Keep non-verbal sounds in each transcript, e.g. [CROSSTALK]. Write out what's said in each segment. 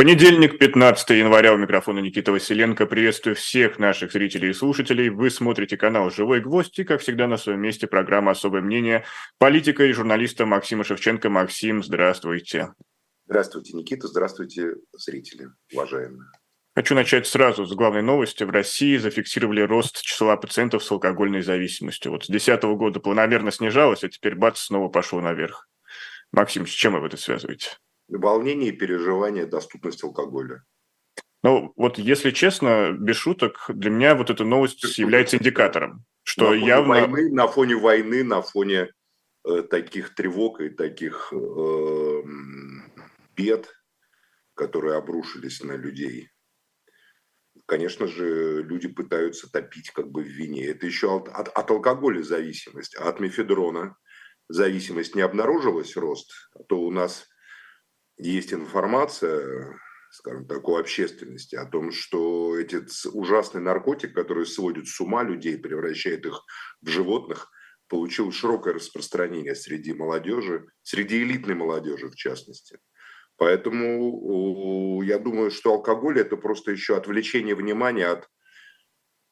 Понедельник, 15 января, у микрофона Никита Василенко. Приветствую всех наших зрителей и слушателей. Вы смотрите канал «Живой гвоздь» и, как всегда, на своем месте программа «Особое мнение» политика и журналиста Максима Шевченко. Максим, здравствуйте. Здравствуйте, Никита. Здравствуйте, зрители, уважаемые. Хочу начать сразу с главной новости. В России зафиксировали рост числа пациентов с алкогольной зависимостью. Вот с 2010 года планомерно снижалось, а теперь бац, снова пошло наверх. Максим, с чем вы это связываете? Волнение и переживание доступность алкоголя. Ну, вот если честно, без шуток, для меня вот эта новость является индикатором, что на явно... Войны, на фоне войны, на фоне э, таких тревог и таких э, бед, которые обрушились на людей, конечно же, люди пытаются топить как бы в вине. Это еще от, от, от алкоголя зависимость, а от мефедрона зависимость не обнаружилась рост, а то у нас есть информация, скажем так, у общественности о том, что этот ужасный наркотик, который сводит с ума людей, превращает их в животных, получил широкое распространение среди молодежи, среди элитной молодежи в частности. Поэтому я думаю, что алкоголь это просто еще отвлечение внимания от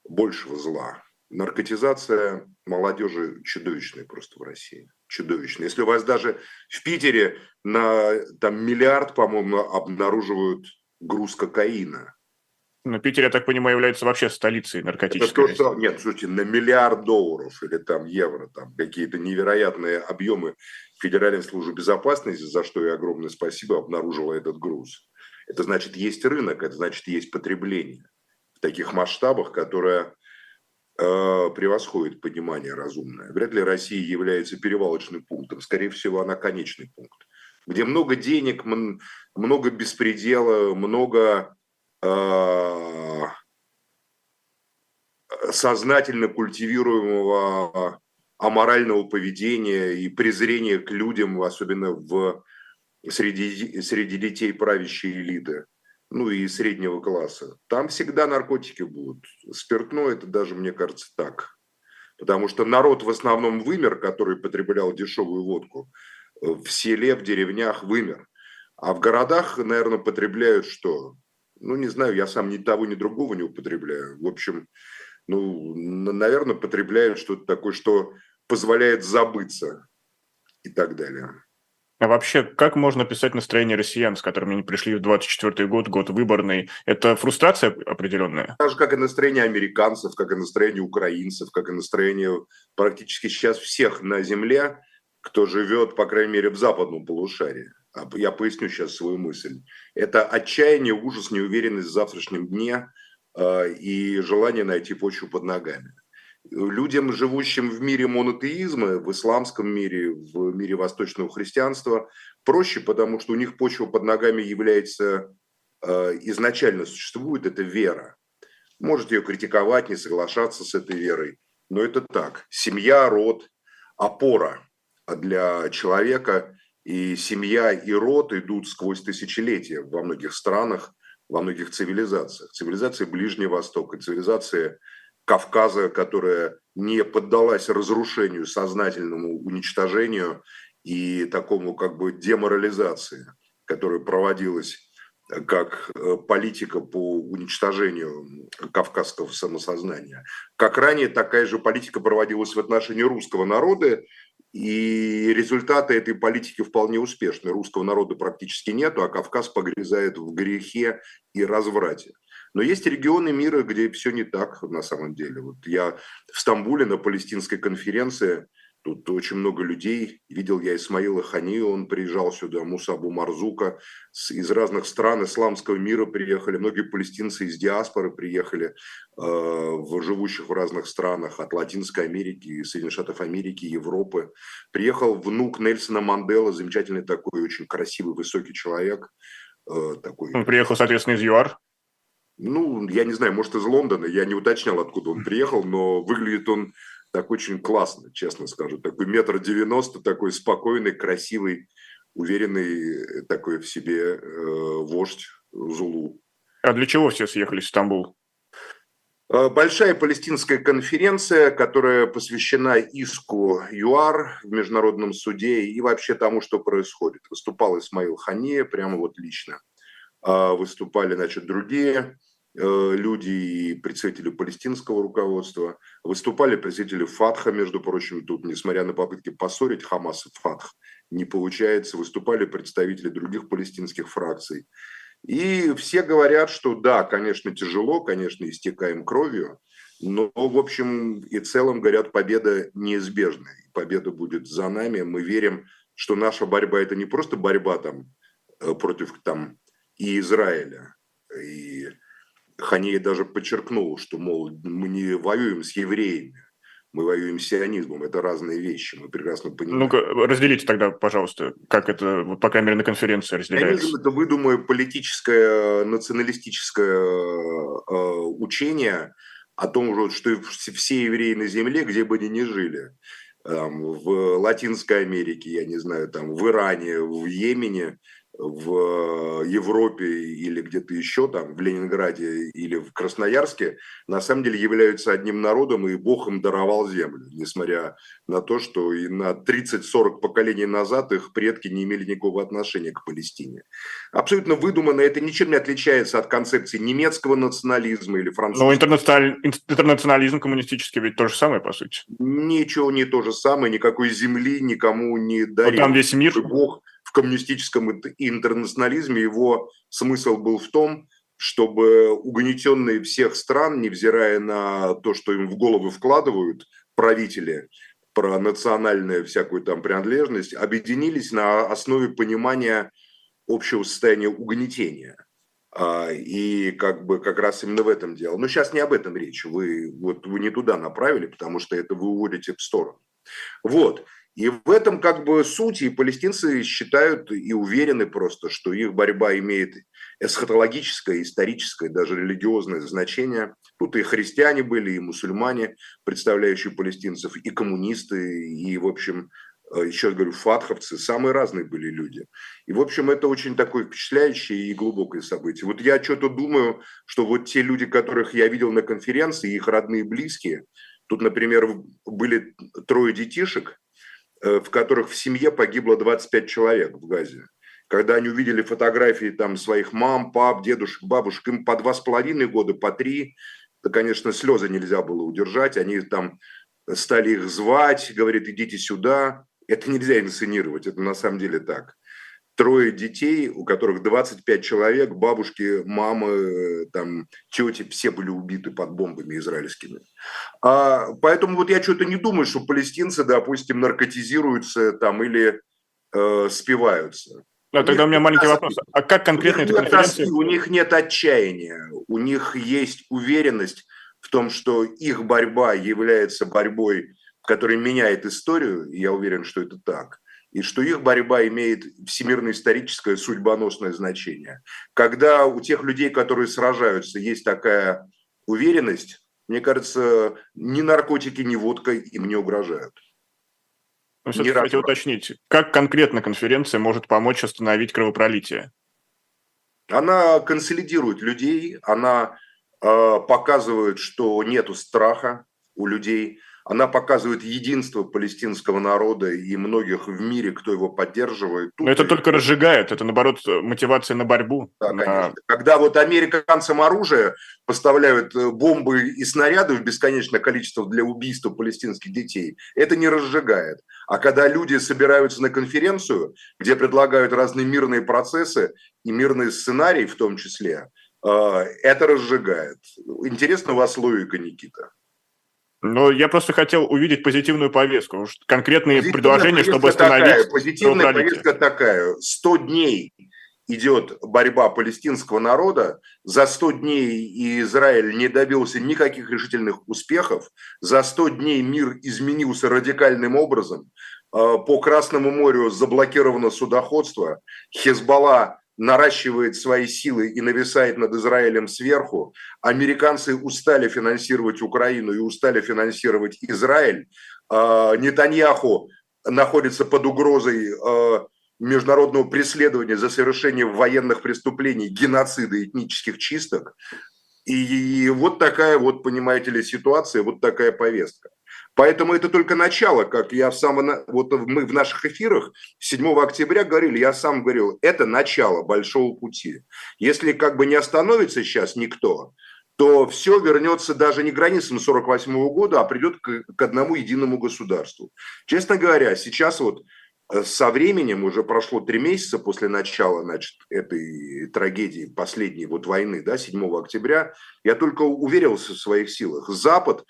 большего зла. Наркотизация молодежи чудовищная просто в России чудовищно. Если у вас даже в Питере на там, миллиард, по-моему, обнаруживают груз кокаина. Но Питер, я так понимаю, является вообще столицей наркотической. Это то, что, нет, слушайте, на миллиард долларов или там евро, там какие-то невероятные объемы Федеральной службы безопасности, за что и огромное спасибо, обнаружила этот груз. Это значит, есть рынок, это значит, есть потребление в таких масштабах, которое превосходит понимание разумное. Вряд ли Россия является перевалочным пунктом. Скорее всего, она конечный пункт, где много денег, много беспредела, много э, сознательно культивируемого аморального поведения и презрения к людям, особенно в, среди, среди детей правящей элиты ну и среднего класса, там всегда наркотики будут. Спиртное это даже, мне кажется, так. Потому что народ в основном вымер, который потреблял дешевую водку, э, в селе, в деревнях вымер. А в городах, наверное, потребляют что? Ну, не знаю, я сам ни того, ни другого не употребляю. В общем, ну, наверное, потребляют что-то такое, что позволяет забыться и так далее. А вообще, как можно писать настроение россиян, с которыми они пришли в 24 год, год выборный? Это фрустрация определенная? Так же, как и настроение американцев, как и настроение украинцев, как и настроение практически сейчас всех на Земле, кто живет, по крайней мере, в западном полушарии. А я поясню сейчас свою мысль. Это отчаяние, ужас, неуверенность в завтрашнем дне э, и желание найти почву под ногами людям, живущим в мире монотеизма, в исламском мире, в мире восточного христианства, проще, потому что у них почва под ногами является э, изначально существует, это вера. Можете ее критиковать, не соглашаться с этой верой, но это так. Семья, род, опора для человека, и семья и род идут сквозь тысячелетия во многих странах, во многих цивилизациях. Цивилизация Ближнего Востока, цивилизация Кавказа, которая не поддалась разрушению, сознательному уничтожению и такому как бы деморализации, которая проводилась э, как э, политика по уничтожению кавказского самосознания. Как ранее такая же политика проводилась в отношении русского народа, и результаты этой политики вполне успешны. Русского народа практически нету, а Кавказ погрязает в грехе и разврате. Но есть регионы мира, где все не так на самом деле. Вот я в Стамбуле на палестинской конференции, тут очень много людей. Видел я Исмаила Хани, он приезжал сюда, Мусабу Марзука. Из разных стран исламского мира приехали. Многие палестинцы из диаспоры приехали, э, в живущих в разных странах, от Латинской Америки, Соединенных Штатов Америки, Европы. Приехал внук Нельсона Мандела, замечательный такой, очень красивый, высокий человек. Э, такой... Он приехал, соответственно, из ЮАР? Ну, я не знаю, может, из Лондона, я не уточнял, откуда он приехал, но выглядит он так очень классно, честно скажу. Такой метр девяносто, такой спокойный, красивый, уверенный такой в себе э, вождь Зулу. А для чего все съехали в Стамбул? Э, большая палестинская конференция, которая посвящена иску ЮАР в Международном суде и вообще тому, что происходит. Выступал Исмаил Хания прямо вот лично а выступали, значит, другие э, люди и представители палестинского руководства, выступали представители ФАТХа, между прочим, тут, несмотря на попытки поссорить Хамас и ФАТХ, не получается, выступали представители других палестинских фракций. И все говорят, что да, конечно, тяжело, конечно, истекаем кровью, но, в общем и целом, говорят, победа неизбежна. Победа будет за нами. Мы верим, что наша борьба – это не просто борьба там, э, против там, и Израиля. И Ханея даже подчеркнул, что, мол, мы не воюем с евреями, мы воюем с сионизмом. Это разные вещи, мы прекрасно понимаем. Ну-ка, разделите тогда, пожалуйста, как это, вот, по крайней мере, на конференции разделяется. Сионизм – это, выдумаю, политическое, националистическое э, учение о том, что все евреи на земле, где бы они ни жили, в Латинской Америке, я не знаю, там, в Иране, в Йемене, в Европе или где-то еще там, в Ленинграде или в Красноярске, на самом деле являются одним народом, и Бог им даровал землю, несмотря на то, что и на 30-40 поколений назад их предки не имели никакого отношения к Палестине. Абсолютно выдуманно, это ничем не отличается от концепции немецкого национализма или французского. Но интернациональ... интернационализм коммунистический ведь то же самое, по сути. Ничего не то же самое, никакой земли никому не дарил. там весь мир. Бог в коммунистическом интернационализме его смысл был в том, чтобы угнетенные всех стран, невзирая на то, что им в головы вкладывают правители, про национальную всякую там принадлежность, объединились на основе понимания общего состояния угнетения. А, и как бы как раз именно в этом дело. Но сейчас не об этом речь. Вы, вот, вы не туда направили, потому что это вы уводите в сторону. Вот. И в этом как бы суть, и палестинцы считают и уверены просто, что их борьба имеет эсхатологическое, историческое, даже религиозное значение. Тут и христиане были, и мусульмане, представляющие палестинцев, и коммунисты, и, в общем, э, еще говорю, фатховцы, самые разные были люди. И, в общем, это очень такое впечатляющее и глубокое событие. Вот я что-то думаю, что вот те люди, которых я видел на конференции, их родные близкие, тут, например, были трое детишек, в которых в семье погибло 25 человек в Газе. Когда они увидели фотографии там своих мам, пап, дедушек, бабушек, им по два с половиной года, по три, то, конечно, слезы нельзя было удержать. Они там стали их звать, говорит, идите сюда. Это нельзя инсценировать, это на самом деле так трое детей, у которых 25 человек, бабушки, мамы, там, тети, все были убиты под бомбами израильскими. А, поэтому вот я что-то не думаю, что палестинцы, допустим, наркотизируются там или э, спиваются. Да, тогда у меня маленький вопрос. А как конкретно эта конференция? у них нет отчаяния, у них есть уверенность в том, что их борьба является борьбой, которая меняет историю, и я уверен, что это так и что их борьба имеет всемирно-историческое судьбоносное значение. Когда у тех людей, которые сражаются, есть такая уверенность, мне кажется, ни наркотики, ни водка им не угрожают. Но все-таки хотел уточнить, как конкретно конференция может помочь остановить кровопролитие? Она консолидирует людей, она э, показывает, что нету страха у людей, она показывает единство палестинского народа и многих в мире, кто его поддерживает. Тут Но это и... только разжигает, это наоборот мотивация на борьбу. Да, на... конечно. Когда вот американцам оружие поставляют э, бомбы и снаряды в бесконечное количество для убийства палестинских детей, это не разжигает. А когда люди собираются на конференцию, где предлагают разные мирные процессы и мирные сценарии в том числе, э, это разжигает. Интересна у вас логика, Никита? Но я просто хотел увидеть позитивную повестку, конкретные позитивная предложения, чтобы остановить такая, Позитивная повестка такая. 100 дней идет борьба палестинского народа. За 100 дней Израиль не добился никаких решительных успехов. За 100 дней мир изменился радикальным образом. А, по Красному морю заблокировано судоходство. Хезбалла наращивает свои силы и нависает над Израилем сверху. Американцы устали финансировать Украину и устали финансировать Израиль. А, Нетаньяху находится под угрозой а, международного преследования за совершение военных преступлений, геноцида, этнических чисток. И вот такая вот, понимаете ли, ситуация, вот такая повестка. Поэтому это только начало, как я сам, вот мы в наших эфирах 7 октября говорили, я сам говорил, это начало большого пути. Если как бы не остановится сейчас никто, то все вернется даже не к границам 48 года, а придет к, к одному единому государству. Честно говоря, сейчас вот э, со временем, уже прошло три месяца после начала значит, этой трагедии, последней вот войны, да, 7 октября, я только уверился в своих силах. Запад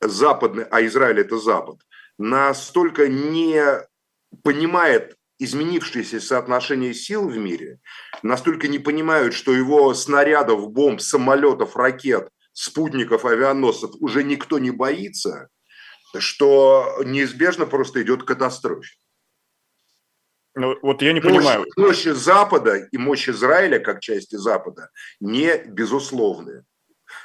западный, а Израиль это Запад, настолько не понимает изменившееся соотношение сил в мире, настолько не понимают, что его снарядов, бомб, самолетов, ракет, спутников, авианосцев уже никто не боится, что неизбежно просто идет катастрофа. Ну, вот я не мощь, понимаю. Мощь Запада и мощь Израиля, как части Запада, не безусловны.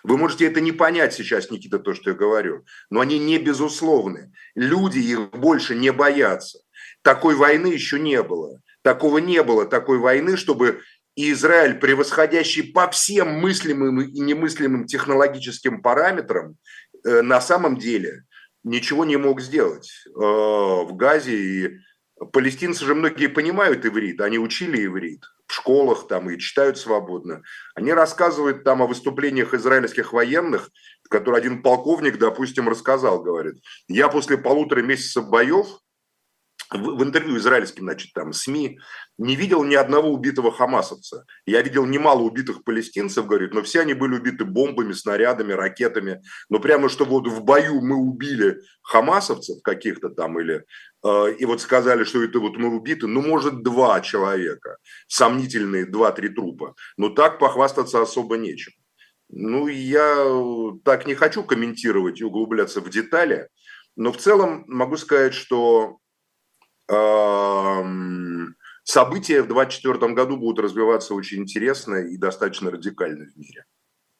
Вы можете это не понять сейчас, Никита, то, что я говорю, но они не безусловны. Люди их больше не боятся. Такой войны еще не было. Такого не было, такой войны, чтобы Израиль, превосходящий по всем мыслимым и немыслимым технологическим параметрам, э, на самом деле ничего не мог сделать э, в Газе. И палестинцы же многие понимают иврит, они учили иврит в школах там и читают свободно. Они рассказывают там о выступлениях израильских военных, который один полковник, допустим, рассказал, говорит, я после полутора месяцев боев в, интервью израильским, значит, там, СМИ, не видел ни одного убитого хамасовца. Я видел немало убитых палестинцев, говорит, но все они были убиты бомбами, снарядами, ракетами. Но прямо, что вот в бою мы убили хамасовцев каких-то там или и вот сказали, что это вот мы убиты, ну, может, два человека, сомнительные два-три трупа. Но так похвастаться особо нечем. Ну, я так не хочу комментировать и углубляться в детали, но в целом могу сказать, что события в 2024 году будут развиваться очень интересно и достаточно радикально в мире.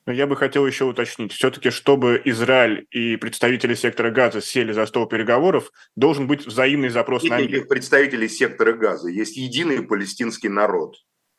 Но я бы хотел еще уточнить, все-таки, чтобы Израиль и представители сектора газа сели за стол переговоров, должен быть взаимный запрос Нет на мир. представителей сектора газа, есть единый палестинский народ.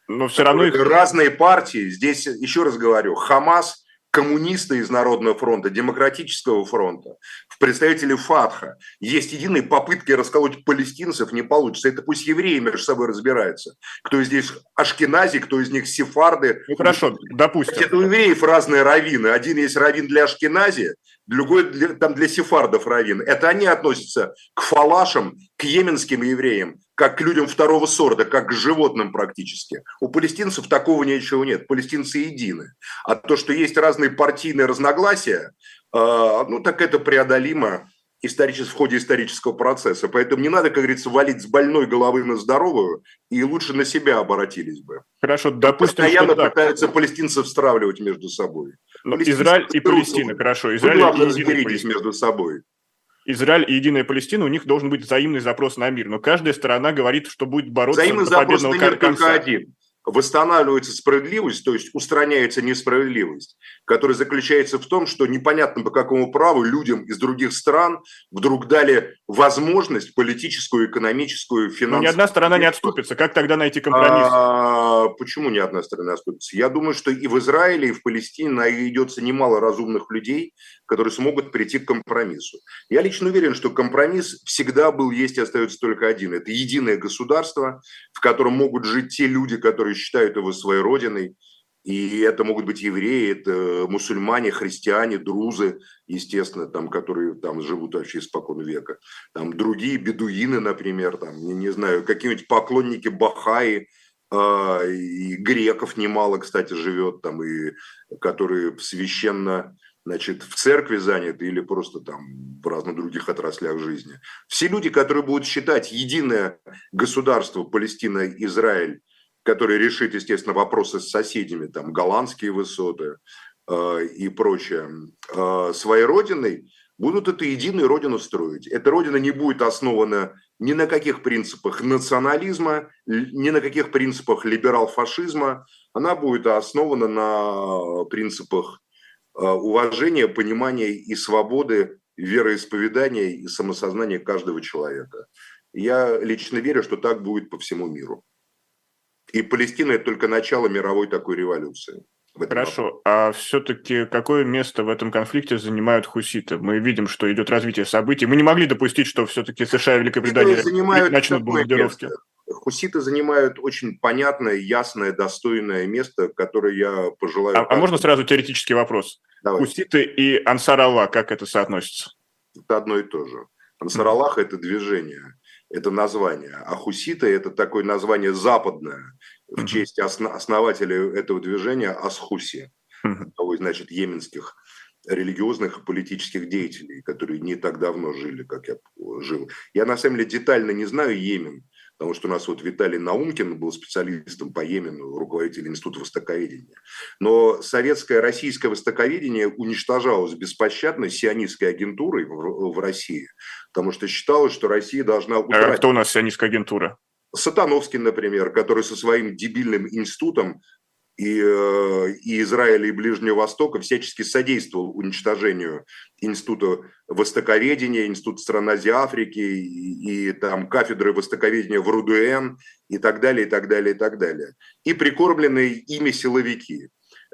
Но все равно их... Разные партии, здесь, еще раз говорю, Хамас – коммунисты из Народного фронта, Демократического фронта, в представители ФАТХа. Есть единые попытки расколоть палестинцев, не получится. Это пусть евреи между собой разбираются. Кто из них ашкенази, кто из них сефарды. Ну хорошо, допустим. Это у евреев разные раввины. Один есть раввин для ашкенази, другой для, там для сефардов раввин. Это они относятся к фалашам, к йеменским евреям, как к людям второго сорта, как к животным практически. У палестинцев такого ничего нет. Палестинцы едины. А то, что есть разные партийные разногласия, э, ну так это преодолимо исторически, в ходе исторического процесса. Поэтому не надо, как говорится, валить с больной головы на здоровую, и лучше на себя обратились бы. Хорошо, допустим, Постоянно что пытаются так. палестинцев стравливать между собой. Ну, Израиль и Палестина, хорошо. Израиль Вы, главное, разберитесь между собой. Израиль и Единая Палестина, у них должен быть взаимный запрос на мир. Но каждая сторона говорит, что будет бороться Взаимный до победного запрос на мир конца. только один восстанавливается справедливость, то есть устраняется несправедливость, которая заключается в том, что непонятно по какому праву людям из других стран вдруг дали возможность политическую, экономическую, финансовую. Но ни одна сторона не отступится. Как тогда найти компромисс? А, почему ни одна сторона отступится? Я думаю, что и в Израиле, и в Палестине найдется немало разумных людей, которые смогут прийти к компромиссу. Я лично уверен, что компромисс всегда был, есть и остается только один. Это единое государство, в котором могут жить те люди, которые считают его своей родиной. И это могут быть евреи, это мусульмане, христиане, друзы, естественно, там, которые там живут вообще испокон века. Там другие бедуины, например, там, не, не знаю, какие-нибудь поклонники Бахаи, э, и греков немало, кстати, живет там, и которые священно значит, в церкви заняты или просто там в разных других отраслях жизни. Все люди, которые будут считать единое государство Палестина-Израиль, которое решит, естественно, вопросы с соседями, там, голландские высоты э, и прочее, э, своей родиной, будут эту единую родину строить. Эта родина не будет основана ни на каких принципах национализма, ни на каких принципах либерал-фашизма. Она будет основана на принципах Э, уважения, понимания и свободы вероисповедания и самосознания каждого человека. Я лично верю, что так будет по всему миру. И Палестина – это только начало мировой такой революции. Хорошо. А все-таки какое место в этом конфликте занимают хуситы? Мы видим, что идет развитие событий. Мы не могли допустить, что все-таки США и Великобритания занимают начнут бомбардировки. Место. Хуситы занимают очень понятное, ясное, достойное место, которое я пожелаю. А, а можно сразу теоретический вопрос? Давай. Хуситы и Ансар Аллах, как это соотносится? Это одно и то же. Ансар Аллах – это движение, это название. А хуситы – это такое название западное в честь основателя этого движения Асхуси, того, значит, йеменских религиозных и политических деятелей, которые не так давно жили, как я жил. Я на самом деле детально не знаю Йемен, потому что у нас вот Виталий Наумкин был специалистом по Йемену, руководитель Института Востоковедения. Но советское, российское востоковедение уничтожалось беспощадно сионистской агентурой в, в России, потому что считалось, что Россия должна... Утратить... А кто у нас сионистская агентура? Сатановский, например, который со своим дебильным институтом и, э, и Израиля, и Ближнего Востока всячески содействовал уничтожению Института Востоковедения, Института стран Азии Африки и, и там кафедры Востоковедения в РУДН и так далее, и так далее, и так далее. И прикормленные ими силовики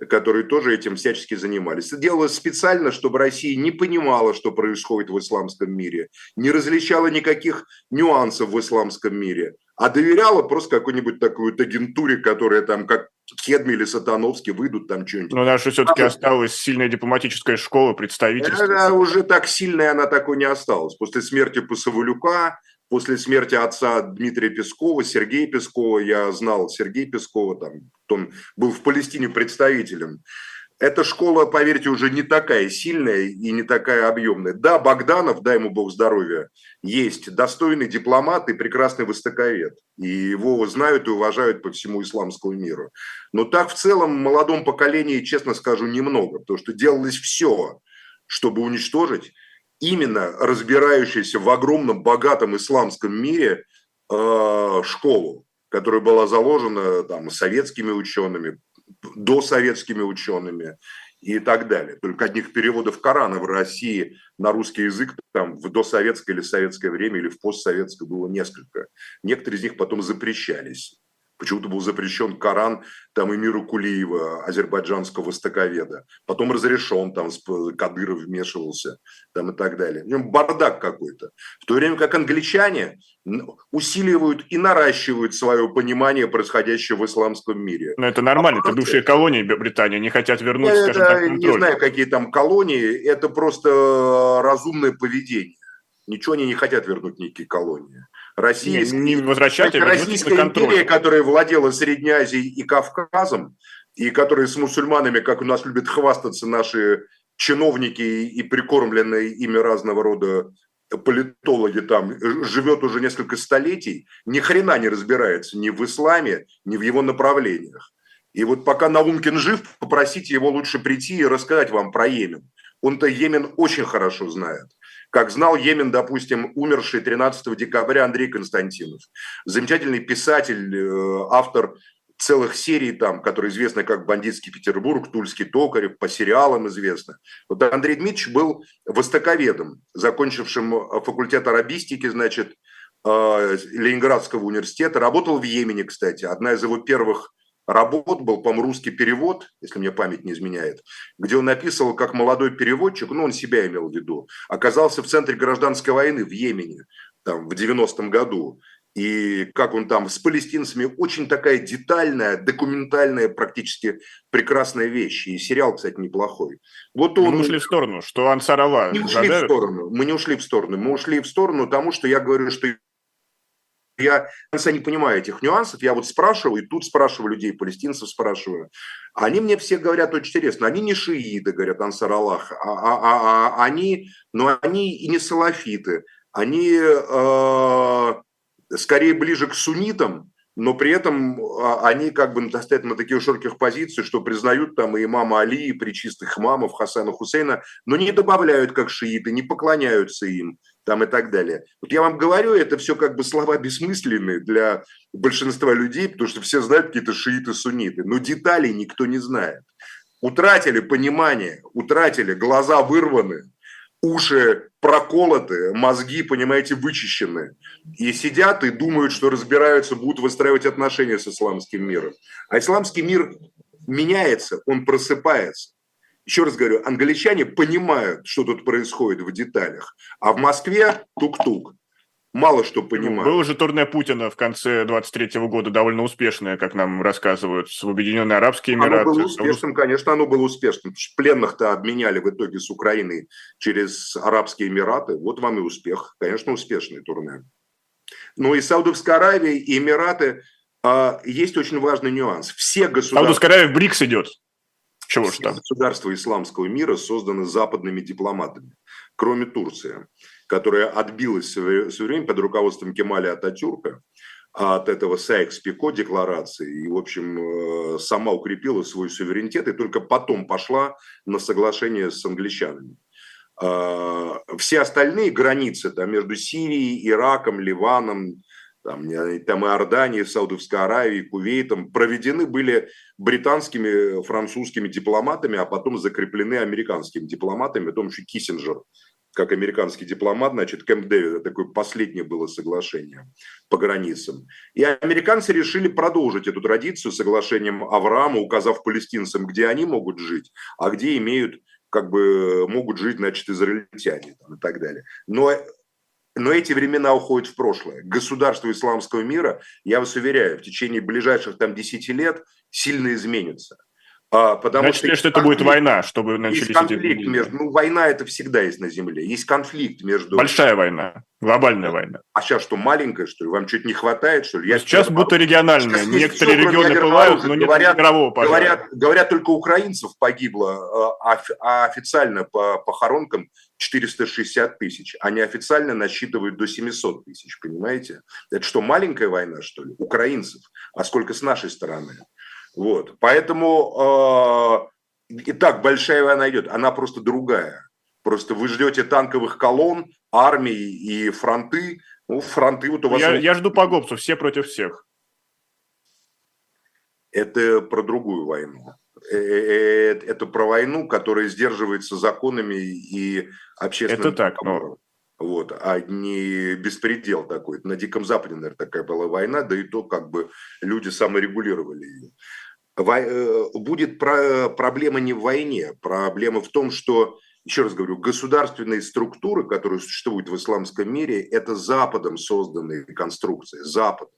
которые тоже этим всячески занимались. Это делалось специально, чтобы Россия не понимала, что происходит в исламском мире, не различала никаких нюансов в исламском мире, а доверяла просто какой-нибудь такой вот агентуре, которая там как Кедми или Сатановский выйдут там что-нибудь. Но наша все-таки осталась сильная дипломатическая школа представительства. Она уже так сильная она такой не осталась. После смерти Пасовалюка, после смерти отца Дмитрия Пескова, Сергея Пескова, я знал Сергея Пескова, там, он был в Палестине представителем. Эта школа, поверьте, уже не такая сильная и не такая объемная. Да, Богданов, дай ему бог здоровья, есть достойный дипломат и прекрасный востоковед. И его знают и уважают по всему исламскому миру. Но так в целом в молодом поколении, честно скажу, немного. Потому что делалось все, чтобы уничтожить именно разбирающийся в огромном богатом исламском мире э, школу, которая была заложена там, советскими учеными, досоветскими учеными и так далее. Только одних переводов Корана в России на русский язык там в досоветское или советское время или в постсоветское было несколько. Некоторые из них потом запрещались. Почему-то был запрещен Коран там Эмиру Кулиева, азербайджанского востоковеда. Потом разрешен, там Кадыров вмешивался там и так далее. Бардак какой-то. В то время как англичане усиливают и наращивают свое понимание происходящего в исламском мире. Но это нормально, а это бывшие колонии Британии, не хотят вернуть, это, скажем так, контроль. Не знаю, какие там колонии, это просто разумное поведение. Ничего они не хотят вернуть никакие колонии. Россия, не, не возвращать, а Российская империя, которая владела Средней Азией и Кавказом, и которая с мусульманами, как у нас любят хвастаться наши чиновники и прикормленные ими разного рода политологи там, живет уже несколько столетий, ни хрена не разбирается ни в исламе, ни в его направлениях. И вот пока Наумкин жив, попросите его лучше прийти и рассказать вам про Йемен. Он-то Йемен очень хорошо знает как знал Йемен, допустим, умерший 13 декабря Андрей Константинов. Замечательный писатель, э, автор целых серий там, которые известны как «Бандитский Петербург», «Тульский токарев», по сериалам известно. Вот Андрей Дмитриевич был востоковедом, закончившим факультет арабистики, значит, э, Ленинградского университета. Работал в Йемене, кстати. Одна из его первых работ был, по-моему, русский перевод, если мне память не изменяет, где он написывал, как молодой переводчик, ну, он себя имел в виду, оказался в центре гражданской войны в Йемене там, в 90-м году. И как он там с палестинцами, очень такая детальная, документальная, практически прекрасная вещь. И сериал, кстати, неплохой. Вот он... Мы ушли в сторону, что Ансар Алла... Не ушли в сторону, мы не ушли в сторону. Мы ушли в сторону тому, что я говорю, что я до не понимаю этих нюансов. Я вот спрашиваю, и тут спрашиваю людей, палестинцев спрашиваю. Они мне все говорят очень интересно. Они не шииты, говорят, Ансар Аллах, а, а, а, а они, но они и не салафиты. Они э, скорее ближе к суннитам, но при этом а, они как бы стоят на таких широких позициях, что признают там и имама Али, и причистых имамов Хасана Хусейна, но не добавляют как шииты, не поклоняются им там и так далее. Вот я вам говорю, это все как бы слова бессмысленные для большинства людей, потому что все знают какие-то шииты, сунниты, но деталей никто не знает. Утратили понимание, утратили, глаза вырваны, уши проколоты, мозги, понимаете, вычищены. И сидят и думают, что разбираются, будут выстраивать отношения с исламским миром. А исламский мир меняется, он просыпается. Еще раз говорю, англичане понимают, что тут происходит в деталях, а в Москве тук-тук мало что понимают. Было же турне Путина в конце 23 года довольно успешное, как нам рассказывают, в Объединенные Арабские Эмираты. Оно было успешным, конечно, оно было успешным. Пленных-то обменяли в итоге с Украиной через Арабские Эмираты. Вот вам и успех. Конечно, успешный турне. Но и Саудовская Аравия, и Эмираты а, есть очень важный нюанс. Все государства... Саудовская Аравия в БРИКС идет. Чего ж там? Государства исламского мира созданы западными дипломатами, кроме Турции которая отбилась в свое время под руководством Кемаля Ататюрка от этого Сайкс-Пико декларации и, в общем, э, сама укрепила свой суверенитет и только потом пошла на соглашение с англичанами. А, все остальные границы там, между Сирией, Ираком, Ливаном, там, там и Иорданией, Саудовской Аравией, Кувейтом проведены были британскими, французскими дипломатами, а потом закреплены американскими дипломатами, в том числе Киссинджер как американский дипломат, значит, Кэмп Дэвид, такое последнее было соглашение по границам. И американцы решили продолжить эту традицию соглашением Авраама, указав палестинцам, где они могут жить, а где имеют, как бы, могут жить, значит, израильтяне там, и так далее. Но но эти времена уходят в прошлое. Государство исламского мира, я вас уверяю, в течение ближайших там 10 лет сильно изменится. А, потому Значит что, что это будет война, чтобы начались есть конфликт эти... между, ну, война это всегда есть на Земле. Есть конфликт между... Большая война, глобальная война. А сейчас что, маленькая, что ли? Вам чуть не хватает, что ли? Я сейчас будто региональная. Сейчас Некоторые все, регионы пылают, но говорят, нет мирового пожара. Говорят, говорят, только украинцев погибло, а, а официально по похоронкам 460 тысяч. а неофициально насчитывают до 700 тысяч, понимаете? Это что, маленькая война, что ли? Украинцев. А сколько с нашей стороны? Вот. Поэтому э, и так большая война идет, она просто другая. Просто вы ждете танковых колонн, армии и фронты. Ну, фронты вот у вас... Я, я жду погобцев, все против всех. Это про другую войну. Э, э, э, это про войну, которая сдерживается законами и общественным... Это так, но... Вот, а не беспредел такой. На Диком Западе, наверное, такая была война, да и то как бы люди саморегулировали ее. Э, будет проблема не в войне, проблема в том, что, еще раз говорю, государственные структуры, которые существуют в исламском мире, это Западом созданные конструкции, Западом.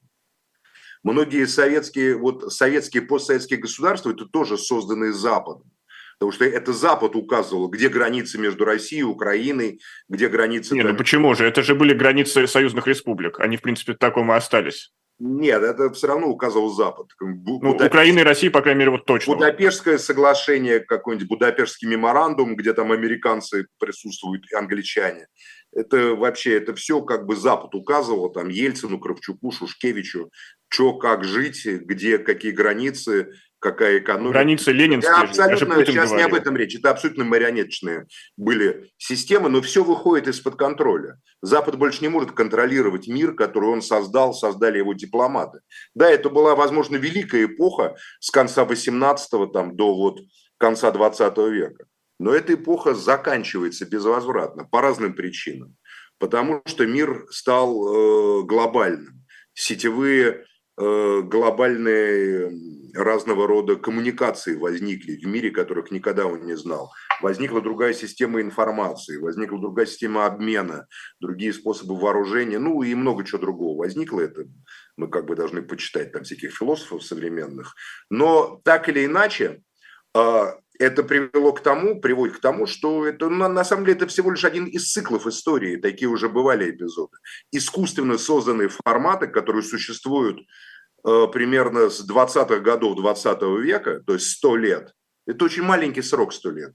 Многие советские, вот советские, постсоветские государства, это тоже созданные Западом. Потому что это Запад указывал, где границы между Россией и Украиной, где границы... Не, ну почему же? Это же были границы союзных республик. Они, в принципе, таком и остались. Нет, это все равно указывал Запад. Ну, Будапешт... Украина и Россия, по крайней мере, вот точно. Будапештское соглашение, какой-нибудь Будапештский меморандум, где там американцы присутствуют, и англичане. Это вообще, это все как бы Запад указывал, там Ельцину, Кравчуку, Шушкевичу, что, как жить, где, какие границы, какая экономика. Границы ленинские. Абсолютно, сейчас говорил. не об этом речь. Это абсолютно марионеточные были системы, но все выходит из-под контроля. Запад больше не может контролировать мир, который он создал, создали его дипломаты. Да, это была, возможно, великая эпоха с конца 18 там, до вот конца 20 века. Но эта эпоха заканчивается безвозвратно по разным причинам. Потому что мир стал э, глобальным. Сетевые глобальные разного рода коммуникации возникли в мире, которых никогда он не знал. Возникла другая система информации, возникла другая система обмена, другие способы вооружения, ну и много чего другого. Возникло это, мы как бы должны почитать там всяких философов современных. Но так или иначе, а, это привело к тому, приводит к тому, что это на, на самом деле это всего лишь один из циклов истории, такие уже бывали эпизоды. Искусственно созданные форматы, которые существуют э, примерно с 20-х годов 20 века, то есть 100 лет. Это очень маленький срок 100 лет.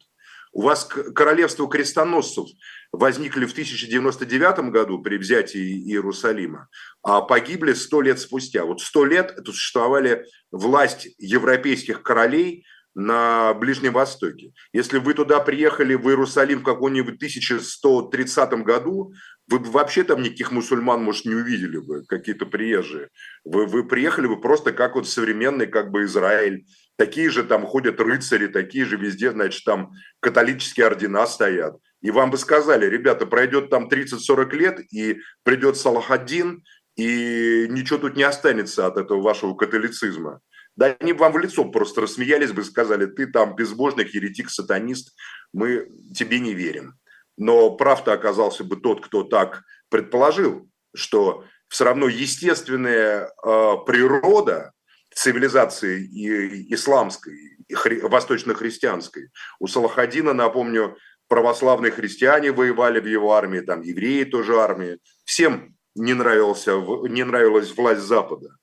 У вас королевство крестоносцев возникли в 1099 году при взятии Иерусалима, а погибли 100 лет спустя. Вот 100 лет существовали власть европейских королей – на Ближнем Востоке. Если вы туда приехали, в Иерусалим в каком-нибудь 1130 году, вы бы вообще там никаких мусульман, может, не увидели бы, какие-то приезжие. Вы, вы приехали бы просто как вот современный как бы Израиль. Такие же там ходят рыцари, такие же везде, значит, там католические ордена стоят. И вам бы сказали, ребята, пройдет там 30-40 лет, и придет Салахаддин, и ничего тут не останется от этого вашего католицизма Да они вам в лицо просто рассмеялись бы, сказали, ты там безбожник, еретик, сатанист, мы тебе не верим. Но прав-то оказался бы тот, кто так предположил, что все равно естественная э, природа цивилизации и исламской, и хри, восточно-христианской. У Салахадина, напомню, православные христиане воевали в его армии, там евреи тоже армии. Всем не, нравился, не нравилась власть Запада.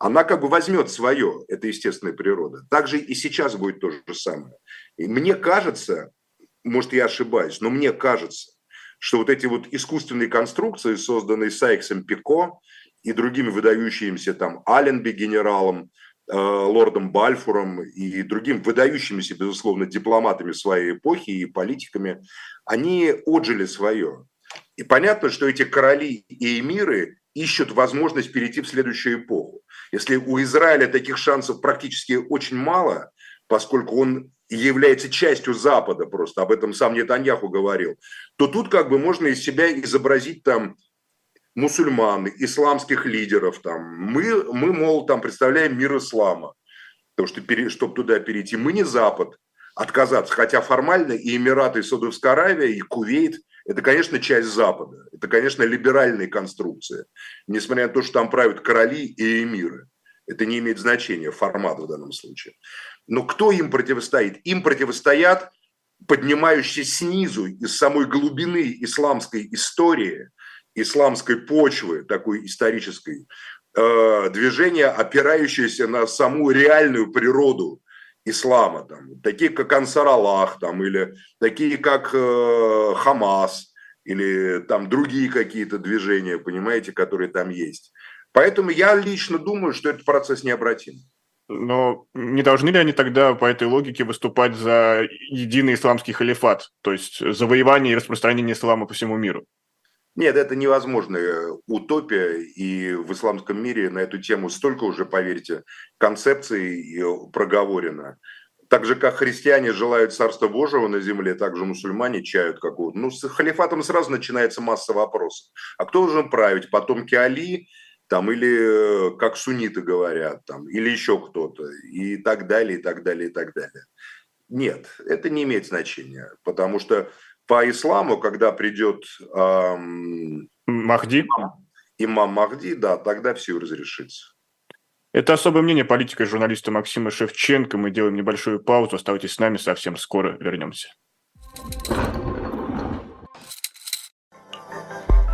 Она как бы возьмет свое, это естественная природа. Также и сейчас будет то же самое. И мне кажется, может я ошибаюсь, но мне кажется, что вот эти вот искусственные конструкции, созданные Сайксом Пико и другими выдающимися там Аленби генералом, э, лордом Бальфуром и другим выдающимися, безусловно, дипломатами своей эпохи и политиками, они отжили свое. И понятно, что эти короли и эмиры ищут возможность перейти в следующую эпоху. Если у Израиля таких шансов практически очень мало, поскольку он является частью Запада просто, об этом сам Нетаньяху говорил, то тут как бы можно из себя изобразить там мусульман, исламских лидеров. Там. Мы, мы, мол, там представляем мир ислама, потому что, чтобы туда перейти, мы не Запад, отказаться. Хотя формально и Эмираты, и Саудовская Аравия, и Кувейт – это, конечно, часть Запада. Это, конечно, либеральные конструкции. Несмотря на то, что там правят короли и эмиры. Это не имеет значения, формат в данном случае. Но кто им противостоит? Им противостоят поднимающиеся снизу, из самой глубины исламской истории, исламской почвы, такой исторической, э, движения, опирающиеся на саму реальную природу ислама, там, такие как Ансар Аллах, там, или такие как э, Хамас, или там другие какие-то движения, понимаете, которые там есть. Поэтому я лично думаю, что этот процесс необратим. Но не должны ли они тогда по этой логике выступать за единый исламский халифат, то есть завоевание и распространение ислама по всему миру? Нет, это невозможная утопия, и в исламском мире на эту тему столько уже, поверьте, концепций проговорено. Так же, как христиане желают Царства Божьего на земле, так же мусульмане чают какого-то. Ну, с халифатом сразу начинается масса вопросов. А кто должен править? Потомки Али там, или э, как сунниты говорят, там, или еще кто-то, и так далее, и так далее, и так далее. Нет, это не имеет значения, потому что по исламу, когда придет эм, Махди, имам, имам Махди, да, тогда все разрешится. Это особое мнение политика и журналиста Максима Шевченко. Мы делаем небольшую паузу. Оставайтесь с нами, совсем скоро вернемся.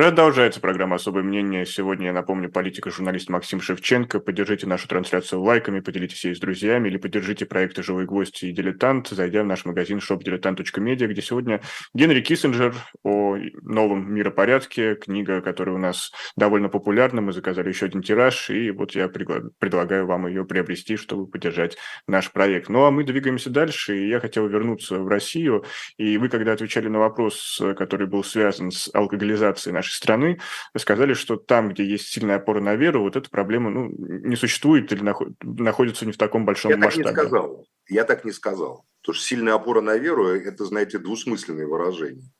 Продолжается программа «Особое мнение». Сегодня, я напомню, политик и журналист Максим Шевченко. Поддержите нашу трансляцию лайками, поделитесь ей с друзьями или поддержите проекты «Живой гвоздь» и «Дилетант», зайдя в наш магазин shopdiletant.media, где сегодня Генри Киссинджер о новом миропорядке, книга, которая у нас довольно популярна. Мы заказали еще один тираж, и вот я предлагаю вам ее приобрести, чтобы поддержать наш проект. Ну, а мы двигаемся дальше, и я хотел вернуться в Россию. И вы, когда отвечали на вопрос, который был связан с алкоголизацией нашей страны, сказали, что там, где есть сильная опора на веру, вот эта проблема ну, не существует или находится не в таком большом Я масштабе. Так не сказал. Я так не сказал. Потому что сильная опора на веру – это, знаете, двусмысленные выражения.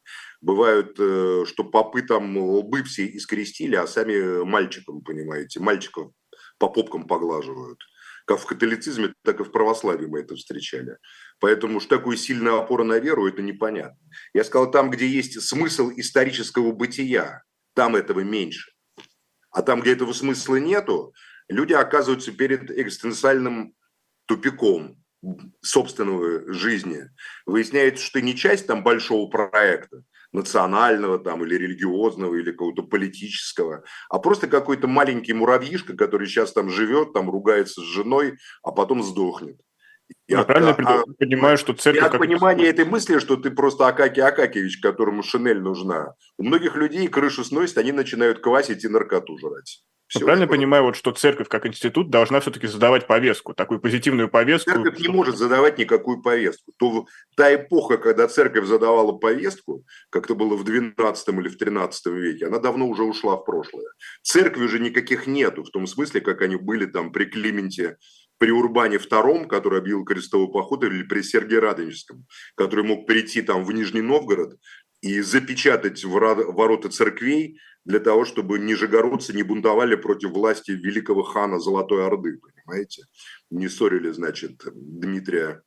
Бывают, э, что попы там лбы все искрестили, а сами мальчикам, понимаете, мальчиков по попкам поглаживают. Как в католицизме, так и в православии мы это встречали. Поэтому что такое сильная опора на веру, это непонятно. Я сказал, там, где есть смысл исторического бытия, там этого меньше. А там, где этого смысла нету, люди оказываются перед экзистенциальным тупиком. собственного жизни, выясняется, что ты не часть там большого проекта, национального там или религиозного или какого-то политического, а просто какой-то маленький муравьишка, который сейчас там живет, там ругается с женой, а потом сдохнет. Я, правильно а, понимаю, что церковь... Я как понимание этой мысли, что ты просто Акаки Акакевич, которому шинель нужна. У многих людей крышу сносит, они начинают квасить и наркоту жрать. Все правильно это... понимаю, вот, что церковь как институт должна все-таки задавать повестку, такую позитивную повестку? Церковь не может задавать никакую повестку. То, та эпоха, когда церковь задавала повестку, как это было в 12 или в 13 веке, она давно уже ушла в прошлое. Церкви уже никаких нету, в том смысле, как они были там при Клименте при Урбане II, который объявил крестовый поход, или при Сергии Радонежском, который мог прийти там в Нижний Новгород и запечатать ворота церквей для того, чтобы нижегородцы не бунтовали против власти великого хана Золотой Орды, понимаете? Не ссорили, значит, Дмитрия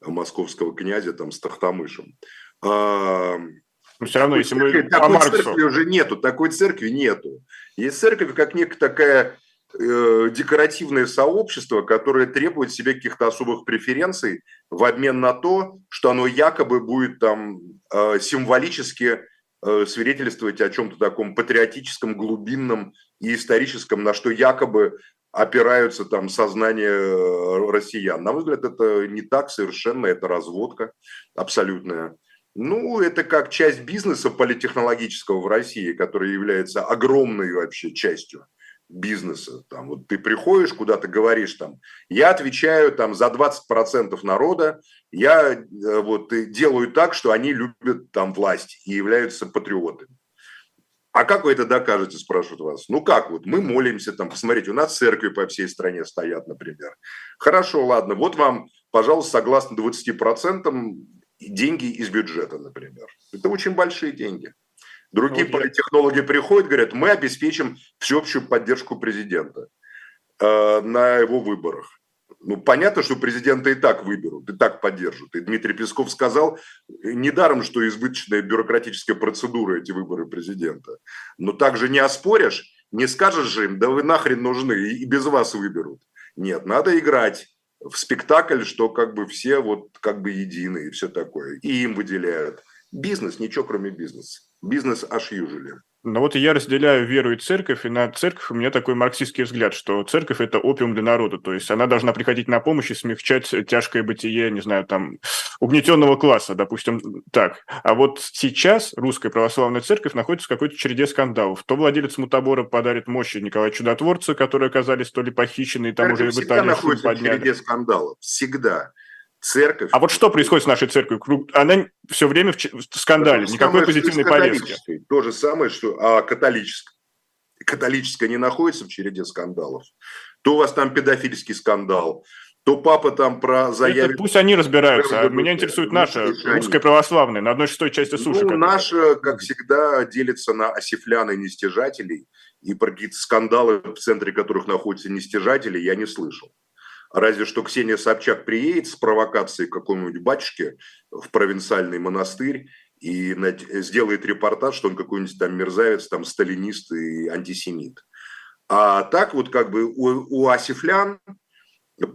московского князя там с Тахтамышем. А, но все равно, если мы такой по церкви уже нету, такой церкви нету. Есть церковь как некая такая Э, декоративное сообщество, которое требует себе каких-то особых преференций в обмен на то, что оно якобы будет там э, символически э, свидетельствовать о чем-то таком патриотическом, глубинном и историческом, на что якобы опираются там сознание россиян. На мой взгляд, это не так совершенно, это разводка абсолютная. Ну, это как часть бизнеса политехнологического в России, который является огромной вообще частью бизнеса. Там, вот ты приходишь куда-то, говоришь там, я отвечаю там за 20% народа, я э, вот делаю так, что они любят там власть и являются патриотами. А как вы это докажете, спрашивают вас? Ну как вот, мы молимся там, посмотрите, у нас церкви по всей стране стоят, например. Хорошо, ладно, вот вам, пожалуйста, согласно 20% деньги из бюджета, например. Это очень большие деньги. Другие ну, политтехнологи приходят, говорят, мы обеспечим всеобщую поддержку президента э, на его выборах. Ну, понятно, что президента и так выберут, и так поддержат. И Дмитрий Песков сказал, недаром, что избыточная бюрократическая процедура эти выборы президента. Но также не оспоришь, не скажешь же им, да вы нахрен нужны, и без вас выберут. Нет, надо играть в спектакль, что как бы все вот как бы едины и все такое. И им выделяют. Бизнес, ничего кроме бизнеса. Бизнес as usual. Но вот я разделяю веру и церковь, и на церковь у меня такой марксистский взгляд, что церковь – это опиум для народа, то есть она должна приходить на помощь и смягчать тяжкое бытие, не знаю, там, угнетенного класса, допустим, так. А вот сейчас русская православная церковь находится в какой-то череде скандалов. То владелец мутабора подарит мощи Николая Чудотворца, которые оказались то ли похищены, и там церковь уже в Италии находится в череде скандалов, всегда церковь. А вот что происходит с нашей церковью? Она все время в скандале, то никакой позитивной повестки. То же самое, что а католическая. Католическая не находится в череде скандалов. То у вас там педофильский скандал, то папа там про заявит... пусть они разбираются. А меня интересует наша русская православная, на одной шестой части суши. Ну, наша, как всегда, делится на осифлян и нестяжателей. И про какие-то скандалы, в центре которых находятся нестяжатели, я не слышал. Разве что Ксения Собчак приедет с провокацией к какому-нибудь батюшке в провинциальный монастырь и сделает репортаж, что он какой-нибудь там мерзавец, там сталинист и антисемит. А так вот как бы у, у асифлян,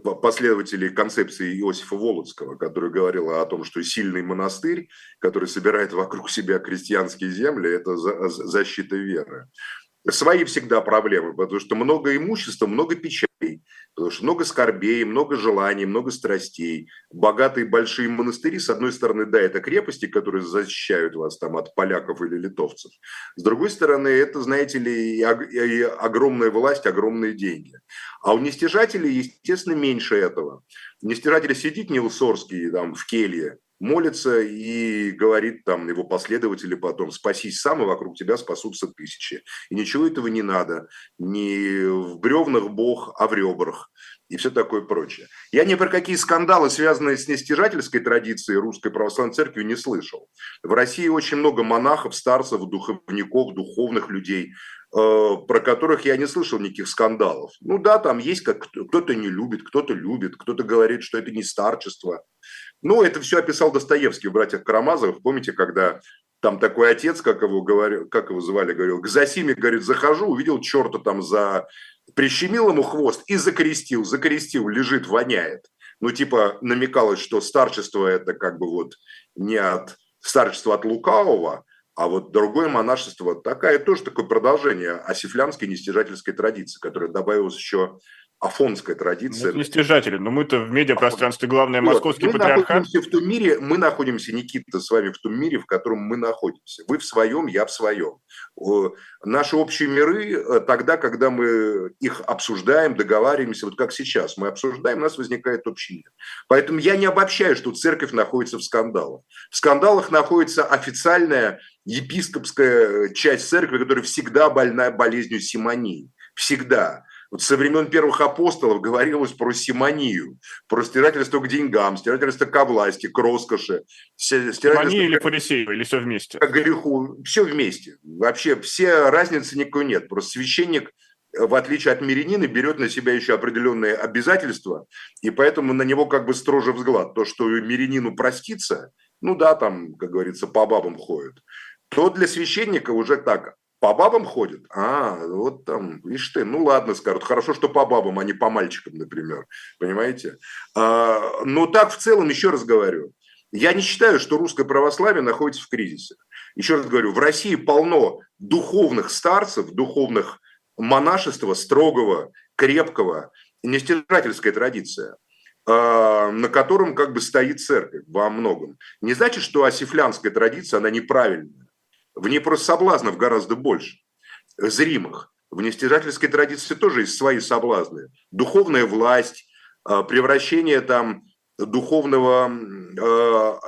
последователей концепции Иосифа Володского, который говорил о том, что сильный монастырь, который собирает вокруг себя крестьянские земли, это защита веры свои всегда проблемы, потому что много имущества, много печалей, потому что много скорбей, много желаний, много страстей. Богатые большие монастыри, с одной стороны, да, это крепости, которые защищают вас там от поляков или литовцев. С другой стороны, это, знаете ли, и огромная власть, огромные деньги. А у нестяжателей, естественно, меньше этого. Нестяжатель сидит Нилсорский там в келье, молится и говорит там его последователи потом, спасись сам, и вокруг тебя спасутся тысячи. И ничего этого не надо. Не в бревнах Бог, а в ребрах. И все такое прочее. Я ни про какие скандалы, связанные с нестяжательской традицией Русской Православной Церкви, не слышал. В России очень много монахов, старцев, духовников, духовных людей, э, про которых я не слышал никаких скандалов. Ну да, там есть как кто-то не любит, кто-то любит, кто-то говорит, что это не старчество. Ну, это все описал Достоевский в «Братьях Карамазовых». Помните, когда там такой отец, как его, говорил, как его звали, говорил, к Засиме, говорит, захожу, увидел черта там за... Прищемил ему хвост и закрестил, закрестил, лежит, воняет. ну, типа, намекалось, что старчество это как бы вот не от старчества от лукавого, а вот другое монашество, такая тоже такое продолжение осифлянской нестяжательской традиции, которая добавилась еще афонская традиция. Ну, не стяжатели, но мы-то в медиапространстве главное московский мы патриархат. Находимся в том мире, мы находимся, Никита, с вами в том мире, в котором мы находимся. Вы в своем, я в своем. Наши общие миры э, тогда, когда мы их обсуждаем, договариваемся, вот как сейчас мы обсуждаем, у нас возникает общий мир. Поэтому я не обобщаю, что церковь находится в скандалах. В скандалах находится официальная епископская часть церкви, которая всегда больна болезнью симонии. Всегда. Вот со времен первых апостолов говорилось про симонию, про стирательство к деньгам, стирательство к власти, к роскоши. Симония или фарисеева, или все вместе? К греху. Все вместе. Вообще все разницы никакой нет. Просто священник в отличие от мирянина, берет на себя еще определенные обязательства, и поэтому на него как бы строже взгляд. То, что мирянину простится, ну да, там, как говорится, по бабам ходят, то для священника уже так, по бабам ходит? А, вот там, видишь ты, ну ладно, скажут, хорошо, что по бабам, а не по мальчикам, например, понимаете? А, но так в целом, еще раз говорю, я не считаю, что русское православие находится в кризисе. Еще раз говорю, в России полно духовных старцев, духовных монашества, строгого, крепкого, нестирательская традиция а, на котором как бы стоит церковь во многом. Не значит, что осифлянская традиция, она неправильная. В ней просто соблазнов гораздо больше, зримых. В нестяжательской традиции тоже есть свои соблазны. Духовная власть, а, превращение там духовного э,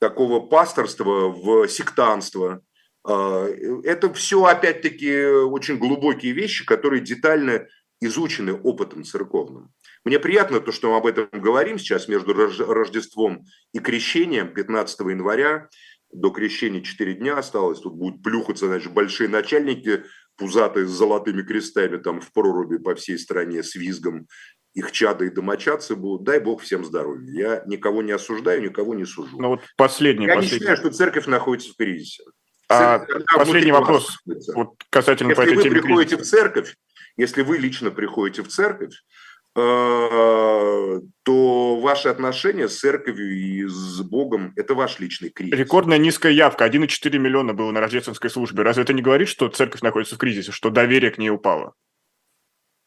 такого пасторства в сектанство. А, это все, опять-таки, очень глубокие вещи, которые детально изучены опытом церковным. Мне приятно то, что мы об этом говорим сейчас между Рождеством и Крещением 15 января до крещения 4 дня осталось, тут будут плюхаться, значит, большие начальники, пузатые с золотыми крестами там в проруби по всей стране с визгом, их чады и домочадцы будут, дай бог всем здоровья. Я никого не осуждаю, никого не сужу. Ну вот последний. Я последний. не считаю, что церковь находится в кризисе. А последний вопрос вот касательно если по этой вы теме приходите кризиса. в церковь, если вы лично приходите в церковь, то ваши отношения с церковью и с Богом – это ваш личный кризис. Рекордная низкая явка, 1,4 миллиона было на рождественской службе. Разве это не говорит, что церковь находится в кризисе, что доверие к ней упало?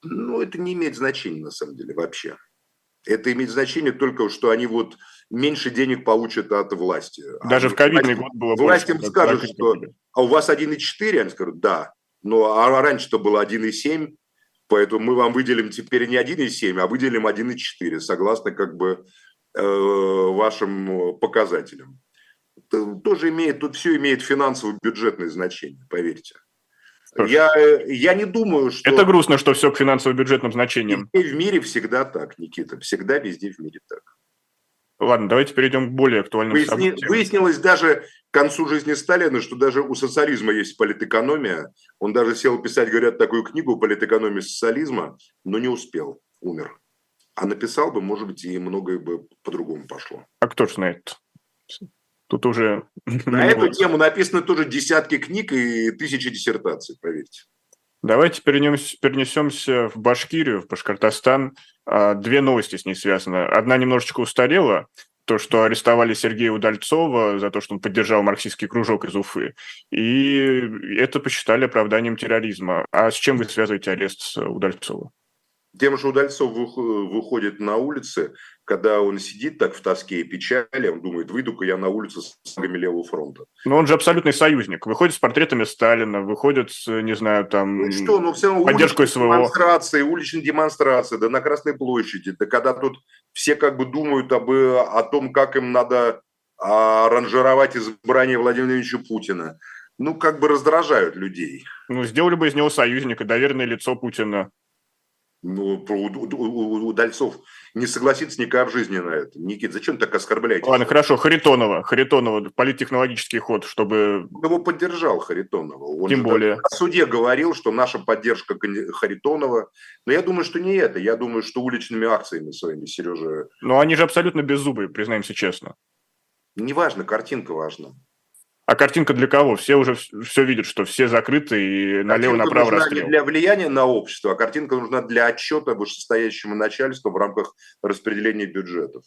Ну, это не имеет значения, на самом деле, вообще. Это имеет значение только, что они вот меньше денег получат от власти. Даже они, в ковидный власть, год было власть больше. им скажет, что а у вас 1,4, они скажут, да. Но а раньше-то было 1,7, Поэтому мы вам выделим теперь не 1,7, а выделим 1,4, согласно как бы э, вашим показателям. Это тоже имеет, тут все имеет финансово-бюджетное значение, поверьте. Я, я не думаю, что... Это грустно, что все к финансово-бюджетным значениям. Везде в мире всегда так, Никита. Всегда везде в мире так. Ладно, давайте перейдем к более актуальным Выясни, событиям. Выяснилось даже к концу жизни Сталина, что даже у социализма есть политэкономия. Он даже сел писать, говорят, такую книгу «Политэкономия социализма», но не успел, умер. А написал бы, может быть, и многое бы по-другому пошло. А кто ж знает? Тут уже... На эту тему написаны тоже десятки книг и тысячи диссертаций, поверьте. Давайте перенесемся, перенесемся в Башкирию, в Башкортостан. А, две новости с ней связаны. Одна немножечко устарела, то, что арестовали Сергея Удальцова за то, что он поддержал марксистский кружок из Уфы. И это посчитали оправданием терроризма. А с чем вы связываете арест Удальцова? Тем, что Удальцов выходит на улицы, когда он сидит так в тоске и печали, он думает, выйду-ка я на улицу с флагами левого фронта. Но он же абсолютный союзник. Выходит с портретами Сталина, выходит с, не знаю, там, ну что, ну все равно поддержкой СВО. Демонстрации, уличные демонстрации, да на Красной площади, да когда тут все как бы думают об, о том, как им надо аранжировать избрание Владимира Владимировича Путина. Ну, как бы раздражают людей. Ну, сделали бы из него союзника, доверенное лицо Путина. Ну, про Удальцов не согласится никогда в жизни на это. Никит, зачем так оскорбляете? Ладно, хорошо, Харитонова. Харитонова, политтехнологический ход, чтобы... Его поддержал Харитонова. Он Тем более. В суде говорил, что наша поддержка Харитонова... Но я думаю, что не это. Я думаю, что уличными акциями своими, Сережа... Но они же абсолютно беззубые, признаемся честно. Неважно, картинка важна. А картинка для кого? Все уже все видят, что все закрыты и налево-направо расстрел. не для влияния на общество, а картинка нужна для отчета вышестоящему начальству в рамках распределения бюджетов.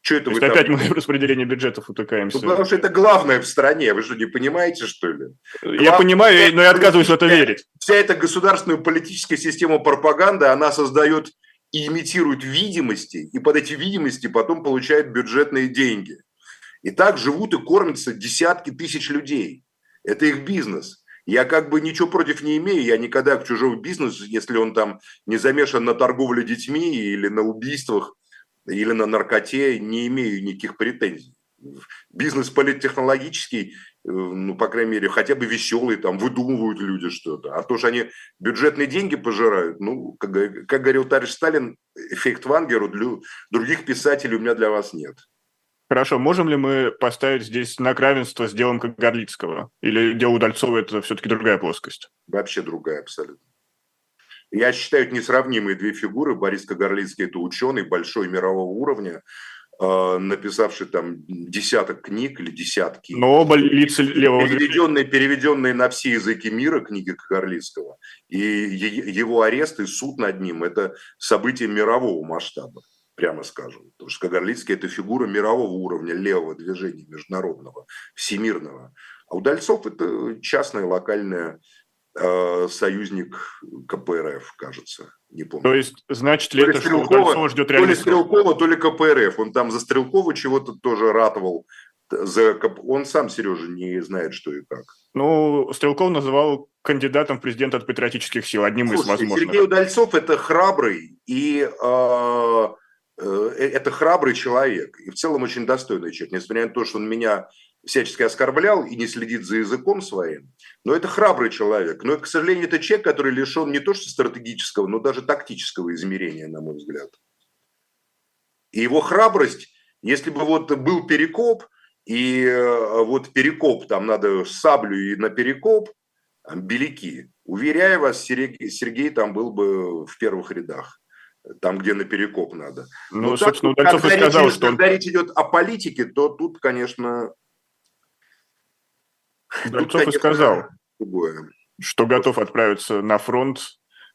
Что это То опять там... мы в распределении бюджетов утыкаемся. Ну, потому что это главное в стране. Вы что, не понимаете, что ли? Глав... Я понимаю, но я отказываюсь в это верить. Вся эта государственная политическая система пропаганды, она создает и имитирует видимости, и под эти видимости потом получает бюджетные деньги. И так живут и кормятся десятки тысяч людей. Это их бизнес. Я как бы ничего против не имею, я никогда к чужому бизнесу, если он там не замешан на торговле детьми или на убийствах, или на наркоте, не имею никаких претензий. Бизнес политтехнологический, э, ну, по крайней мере, хотя бы веселый, там, выдумывают люди что-то. А то, что они бюджетные деньги пожирают, ну, как, как говорил товарищ Сталин, эффект Вангеру, для других писателей у меня для вас нет. Хорошо, можем ли мы поставить здесь знак равенства с делом как Горлицкого? Или дело Удальцова – это все-таки другая плоскость? Вообще другая абсолютно. Я считаю, это несравнимые две фигуры. Борис Кагарлицкий – это ученый большой мирового уровня, э, написавший там десяток книг или десятки. Но оба лица левого переведенные, переведенные на все языки мира книги Кагарлицкого. И его арест и суд над ним – это событие мирового масштаба прямо скажем. Потому что Кагарлицкий – это фигура мирового уровня, левого движения, международного, всемирного. А Удальцов – это частная, локальная э, союзник КПРФ, кажется. Не помню. То есть, значит ли то это, Стрелкова, что Удальцова ждет реализм? То ли Стрелкова, то ли КПРФ. Он там за Стрелкова чего-то тоже ратовал. За... Он сам, Сережа, не знает, что и как. Ну, Стрелков называл кандидатом в президент от патриотических сил, одним Слушайте, из возможных. Сергей Удальцов – это храбрый и э, это храбрый человек и в целом очень достойный человек, несмотря на то, что он меня всячески оскорблял и не следит за языком своим, но это храбрый человек. Но, к сожалению, это человек, который лишен не то что стратегического, но даже тактического измерения, на мой взгляд. И его храбрость, если бы вот был перекоп, и э, вот перекоп, там надо саблю и на перекоп, беляки. Уверяю вас, Сергей, Сергей там был бы в первых рядах там, где на перекоп надо. Ну, Но собственно, так, Удальцов и сказал, речь, что... Когда речь идет о политике, то тут, конечно... Удальцов тут, конечно, и сказал, другое. что готов отправиться на фронт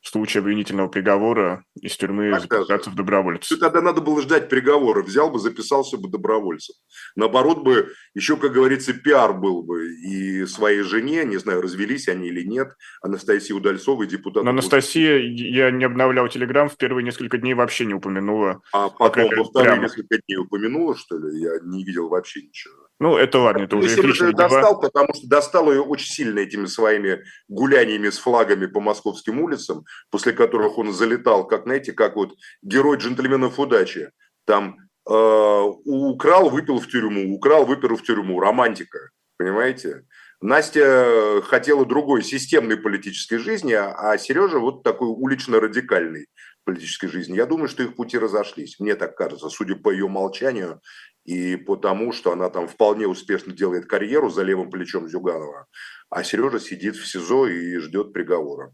в случае обвинительного приговора из тюрьмы так записаться в добровольцы. Тогда надо было ждать приговора. Взял бы, записался бы добровольцем. Наоборот бы, еще, как говорится, пиар был бы и своей жене, не знаю, развелись они или нет, Анастасии Удальцовой, депутат. Но Анастасия, я не обновлял Телеграм, в первые несколько дней вообще не упомянула. А потом во вторые несколько дней упомянула, что ли? Я не видел вообще ничего. Ну, это ладно, это уже личный достал, потому что достал ее очень сильно этими своими гуляниями с флагами по московским улицам, после которых он залетал, как, знаете, как вот герой джентльменов удачи. Там э, украл, выпил в тюрьму, украл, выпил в тюрьму. Романтика, понимаете? Настя хотела другой системной политической жизни, а Сережа вот такой улично-радикальной политической жизни. Я думаю, что их пути разошлись. Мне так кажется, судя по ее молчанию и потому, что она там вполне успешно делает карьеру за левым плечом Зюганова, а Сережа сидит в СИЗО и ждет приговора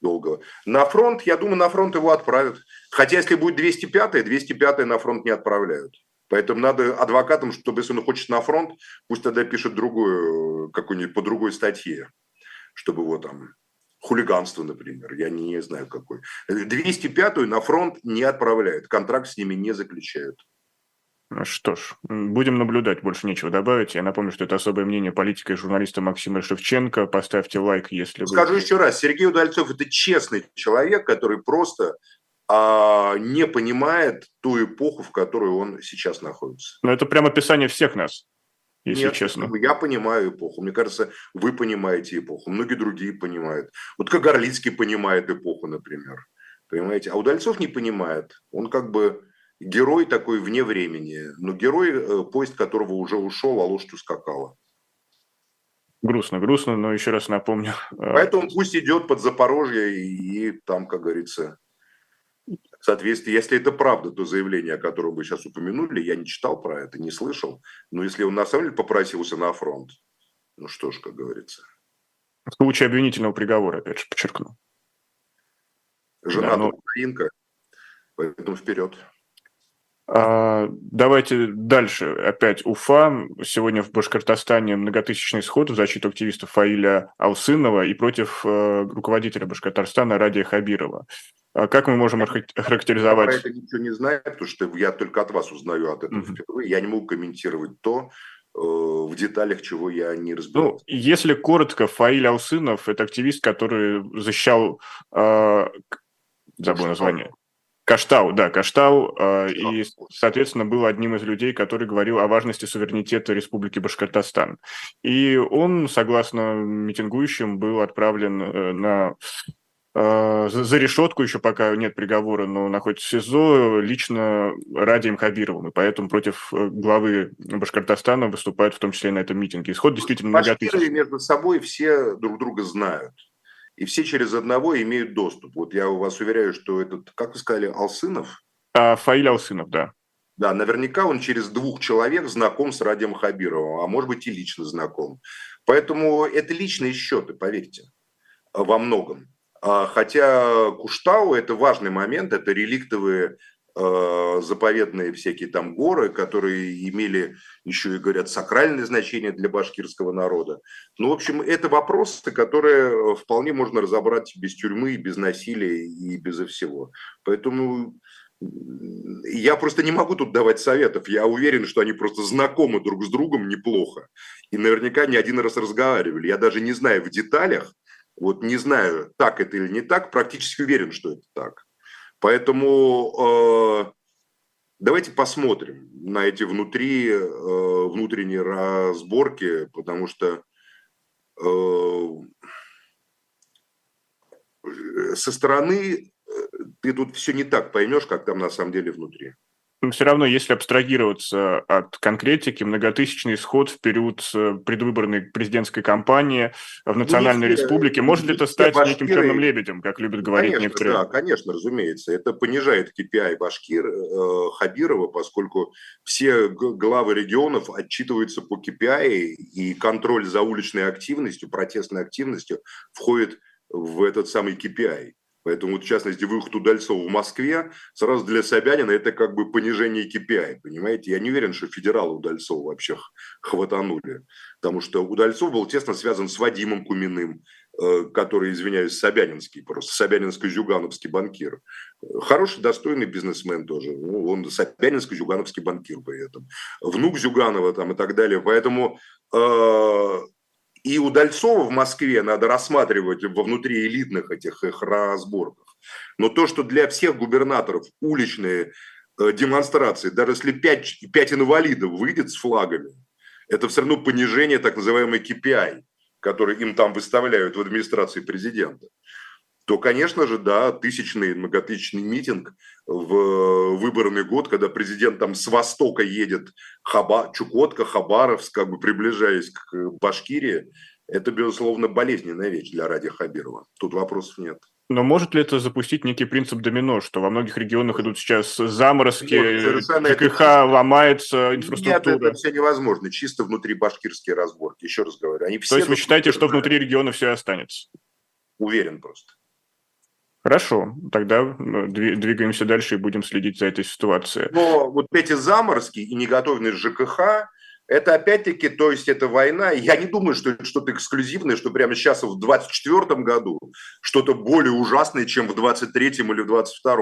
долгого. На фронт, я думаю, на фронт его отправят. Хотя если будет 205-й, 205-й на фронт не отправляют. Поэтому надо адвокатам, чтобы если он хочет на фронт, пусть тогда пишет другую, какую-нибудь по другой статье, чтобы его там хулиганство, например, я не знаю какой. 205-ю на фронт не отправляют, контракт с ними не заключают. Ну что ж, будем наблюдать, больше нечего добавить. Я напомню, что это особое мнение политика и журналиста Максима Шевченко. Поставьте лайк, если вы... Скажу еще раз, Сергей Удальцов – это честный человек, который просто а, не понимает ту эпоху, в которой он сейчас находится. Но это прямо описание всех нас, если Нет, честно. Я понимаю эпоху. Мне кажется, вы понимаете эпоху. Многие другие понимают. Вот Кагарлицкий понимает эпоху, например. Понимаете? А Удальцов не понимает. Он как бы герой такой вне времени, но герой, э, поезд которого уже ушел, а лошадь ускакала. Грустно, грустно, но еще раз напомню. Э, Поэтому пусть идет под Запорожье и, и там, как говорится, соответственно, если это правда, то заявление, о котором вы сейчас упомянули, я не читал про это, не слышал. Но если он на самом деле попросился на фронт, ну что ж, как говорится. В случае обвинительного приговора, опять же, подчеркну. Жена да, но... украинка, поэтому вперед. А, давайте дальше. Опять Уфа. Сегодня в Башкортостане многотысячный сход в защиту активиста Фаиля Алсынова и против э, руководителя Башкортостана Радия Хабирова. А как мы можем характеризовать? Я это ничего не знаю, потому что я только от вас узнаю от этого впервые. Я не могу комментировать то, э, в деталях, чего я не разбираюсь. Ну, если коротко, Фаиль Алсынов – это активист, который защищал, э, забыл название, Каштау, да, Каштау, э, и, соответственно, был одним из людей, который говорил о важности суверенитета Республики Башкортостан. И он, согласно митингующим, был отправлен э, на э, за решетку еще пока нет приговора, но находится в СИЗО лично Радием Хабировым, и поэтому против главы Башкортостана выступают в том числе и на этом митинге. Исход действительно многотысячный. между собой все друг друга знают и все через одного имеют доступ. Вот я вас уверяю, что этот, как вы сказали, Алсынов? А, Фаиль Алсынов, да. Да, наверняка он через двух человек знаком с Радием Хабировым, а может быть и лично знаком. Поэтому это личные счеты, поверьте, во многом. А хотя Куштау – это важный момент, это реликтовые Э, заповедные всякие там горы, которые имели еще и, говорят, сакральное значение для башкирского народа. Ну, в общем, это вопросы, которые э, вполне можно разобрать без тюрьмы, без насилия и без всего. Поэтому я просто не могу тут давать советов. Я уверен, что они просто знакомы друг с другом неплохо. И наверняка не один раз разговаривали. Я даже не знаю в деталях, вот не знаю, так это или не так, практически уверен, что это так. Поэтому э, давайте посмотрим на эти внутри, э, внутренние разборки, потому что э, со стороны ты тут все не так поймешь, как там на самом деле внутри. Но все равно, если абстрагироваться от конкретики, многотысячный исход в период э, предвыборной президентской кампании в ну, Национальной ну, Республике, может ли это стать башкиры... неким черным лебедем, как любят говорить конечно, некоторые? Да, конечно, разумеется. Это понижает KPI Башкир э, Хабирова, поскольку все главы регионов отчитываются по KPI, и контроль за уличной активностью, протестной активностью входит в этот самый KPI. Поэтому, в частности, выход Удальцова в Москве сразу для Собянина это как бы понижение KPI, понимаете? Я не уверен, что федералы Удальцова вообще хватанули, потому что Удальцов был тесно связан с Вадимом Куминым, э, который, извиняюсь, Собянинский просто, Собянинско-Зюгановский банкир. Хороший, достойный бизнесмен тоже. Ну, он Собянинско-Зюгановский банкир при этом. Внук Зюганова там и так далее. Поэтому э, и Удальцова в Москве надо рассматривать во внутриэлитных этих их разборках. Но то, что для всех губернаторов уличные э, демонстрации, даже если пять, пять инвалидов выйдет с флагами, это все равно понижение так называемой KPI, который им там выставляют в администрации президента то, конечно же, да, тысячный, многотысячный митинг в выборный год, когда президент там с востока едет, Хаба, Чукотка, Хабаровск, как бы приближаясь к Башкирии, это, безусловно, болезненная вещь для Ради Хабирова. Тут вопросов нет. Но может ли это запустить некий принцип домино, что во многих регионах идут сейчас заморозки, Нет, ЖКХ это... ломается, инфраструктура? Нет, это все невозможно, чисто внутри башкирские разборки, еще раз говорю. Они все То есть вы считаете, что внутри региона все останется? Уверен просто. Хорошо, тогда ну, двигаемся дальше и будем следить за этой ситуацией. Но вот эти заморозки и неготовность ЖКХ, это опять-таки, то есть это война. Я не думаю, что это что-то эксклюзивное, что прямо сейчас в 2024 году что-то более ужасное, чем в 2023 или в 2022.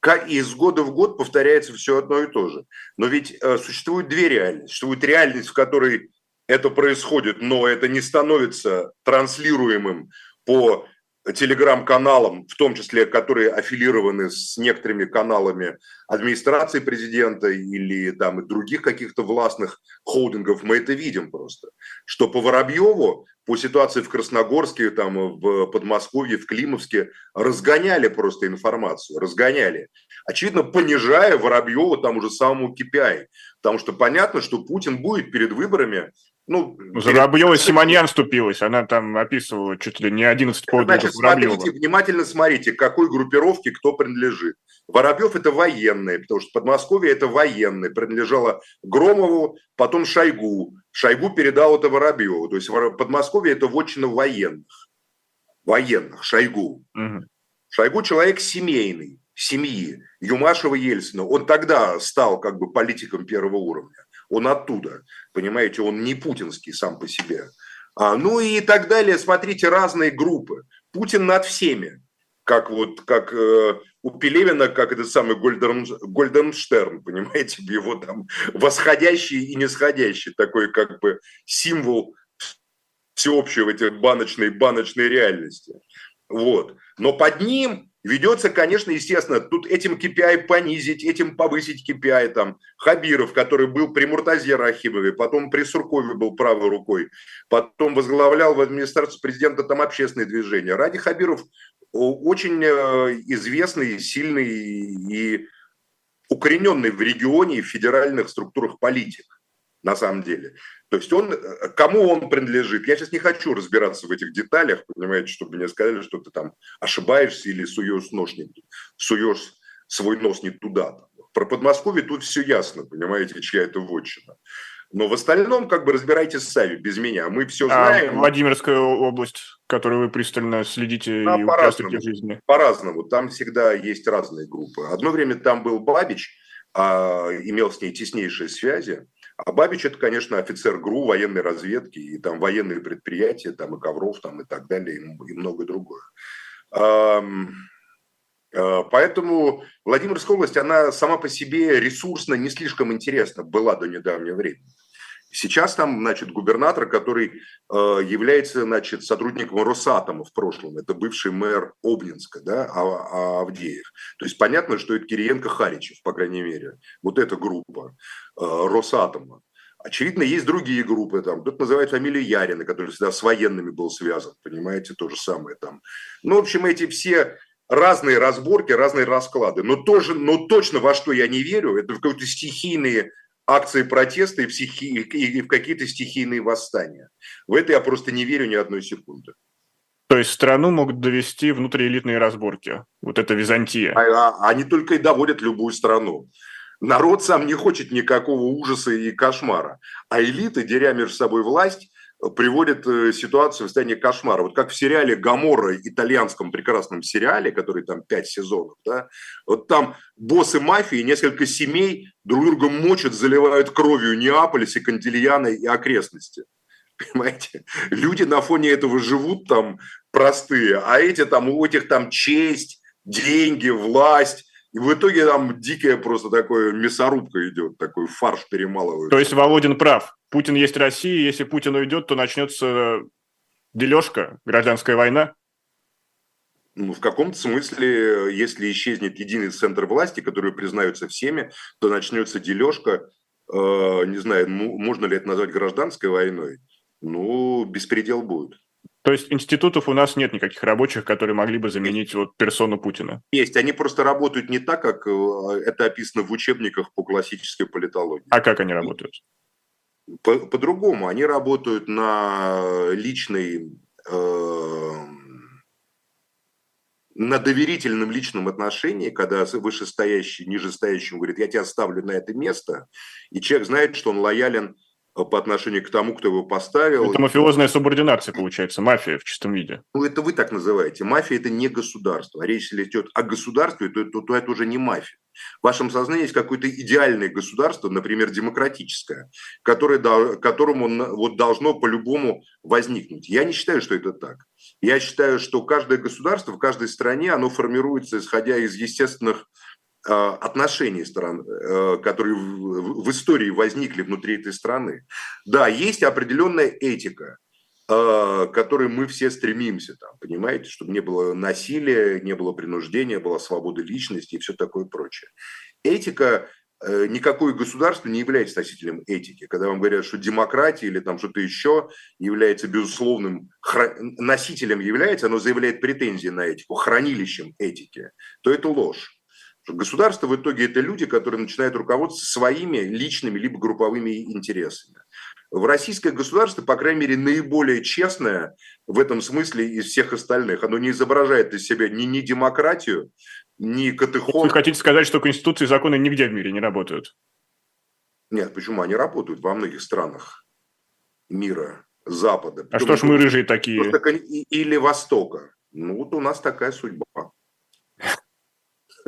Как и из года в год повторяется все одно и то же. Но ведь э, существует две реальности. Существует реальность, в которой это происходит, но это не становится транслируемым по телеграм-каналам, в том числе, которые аффилированы с некоторыми каналами администрации президента или там и других каких-то властных холдингов, мы это видим просто. Что по Воробьеву, по ситуации в Красногорске, там, в Подмосковье, в Климовске, разгоняли просто информацию, разгоняли. Очевидно, понижая Воробьева там уже самому KPI. Потому что понятно, что Путин будет перед выборами ну, Воробьева перед... Симоньян ступилась, она там описывала чуть ли не 11 подвигов Значит, Воробьева. смотрите, внимательно смотрите, к какой группировке кто принадлежит. Воробьев это военный, потому что Подмосковье это военный, принадлежало Громову, потом Шойгу. Шойгу передал это Воробьеву. То есть Подмосковье это вотчина военных. Военных, Шойгу. Угу. Шойгу человек семейный семьи Юмашева-Ельцина, он тогда стал как бы политиком первого уровня. Он оттуда, понимаете, он не путинский сам по себе. А, ну и так далее, смотрите, разные группы. Путин над всеми, как вот, как э, у Пелевина, как этот самый Гольден, Гольденштерн, [LAUGHS] понимаете, его там восходящий и нисходящий, такой как бы символ всеобщего этой баночной, баночной реальности. Вот. Но под ним ведется, конечно, естественно, тут этим KPI понизить, этим повысить KPI. Там Хабиров, который был при Муртазе Рахимове, потом при Суркове был правой рукой, потом возглавлял в администрации президента там общественные движения. Ради Хабиров очень э, известный, сильный и укорененный в регионе и в федеральных структурах политик, на самом деле. То есть он, э, кому он принадлежит? Я сейчас не хочу разбираться в этих деталях, понимаете, чтобы мне сказали, что ты там ошибаешься или суешь, нож не, суешь свой нос не туда. Про Подмосковье тут все ясно, понимаете, чья это вотчина. Но в остальном, как бы разбирайтесь сами, без меня. Мы все знаем. А Владимирская область, которую вы пристально следите да, и участвуете в жизни? По-разному. Там всегда есть разные группы. Одно время там был Бабич, а, имел с ней теснейшие связи. А Бабич это, конечно, офицер ГРУ, военной разведки, и там военные предприятия, там и Ковров, там и так далее, и, и многое другое. А, поэтому Владимирская область, она сама по себе ресурсно не слишком интересна была до недавнего времени. Сейчас там, значит, губернатор, который э, является, значит, сотрудником Росатома в прошлом, это бывший мэр Обнинска, да, а, а Авдеев. То есть понятно, что это Кириенко Харичев, по крайней мере, вот эта группа э, Росатома. Очевидно, есть другие группы, там, кто-то называет фамилию Ярина, который всегда с военными был связан, понимаете, то же самое там. Ну, в общем, эти все разные разборки, разные расклады. Но, тоже, но точно во что я не верю, это в какие-то стихийные акции протеста и в, стихи, и в какие-то стихийные восстания. В это я просто не верю ни одной секунды. То есть страну могут довести внутриэлитные разборки. Вот это Византия. А, а, они только и доводят любую страну. Народ сам не хочет никакого ужаса и кошмара. А элиты, деря между собой власть, приводит э, ситуацию в состояние кошмара. Вот как в сериале «Гаморра», итальянском прекрасном сериале, который там пять сезонов, да, вот там боссы мафии, несколько семей друг друга мочат, заливают кровью Неаполь, Секантильяна и окрестности. [LAUGHS] Понимаете? Люди на фоне этого живут там простые, а эти там, у этих там честь, деньги, власть, и в итоге там дикая просто такое мясорубка идет, такой фарш перемалывают. То есть Володин прав. Путин есть Россия, если Путин уйдет, то начнется дележка, гражданская война. Ну, в каком-то смысле, если исчезнет единый центр власти, который признаются всеми, то начнется дележка. Э, не знаю, можно ли это назвать гражданской войной. Ну, беспредел будет. То есть институтов у нас нет никаких рабочих, которые могли бы заменить вот персону Путина? Есть, они просто работают не так, как э, это описано в учебниках по классической политологии. А как они работают? По- по-другому. Они работают на личной, э, на доверительном личном отношении, когда вышестоящий, нижестоящий говорит, я тебя ставлю на это место, и человек знает, что он лоялен по отношению к тому, кто его поставил. Это мафиозная субординация, получается, мафия в чистом виде. Ну, это вы так называете. Мафия – это не государство. А речь, если идет о государстве, то, то, то это уже не мафия. В вашем сознании есть какое-то идеальное государство, например, демократическое, которое, которому вот должно по-любому возникнуть. Я не считаю, что это так. Я считаю, что каждое государство в каждой стране, оно формируется, исходя из естественных Э, отношений стран, э, которые в истории возникли внутри этой страны. Да, есть определенная этика, к которой мы все стремимся, там, понимаете, чтобы не было насилия, не было принуждения, была свобода личности и все такое прочее. Этика никакое государство не является носителем этики. Когда вам говорят, что демократия или там что-то еще является безусловным носителем является, оно заявляет претензии на этику, хранилищем этики, то это ложь. Государство в итоге это люди, которые начинают руководствоваться своими личными либо групповыми интересами. В российское государство, по крайней мере, наиболее честное в этом смысле из всех остальных. Оно не изображает из себя ни, ни демократию, ни катехон. Вы хотите сказать, что конституции и законы нигде в мире не работают? Нет, почему? Они работают во многих странах мира, Запада. А что ж мы рыжие такие? Или Востока. Ну вот у нас такая судьба.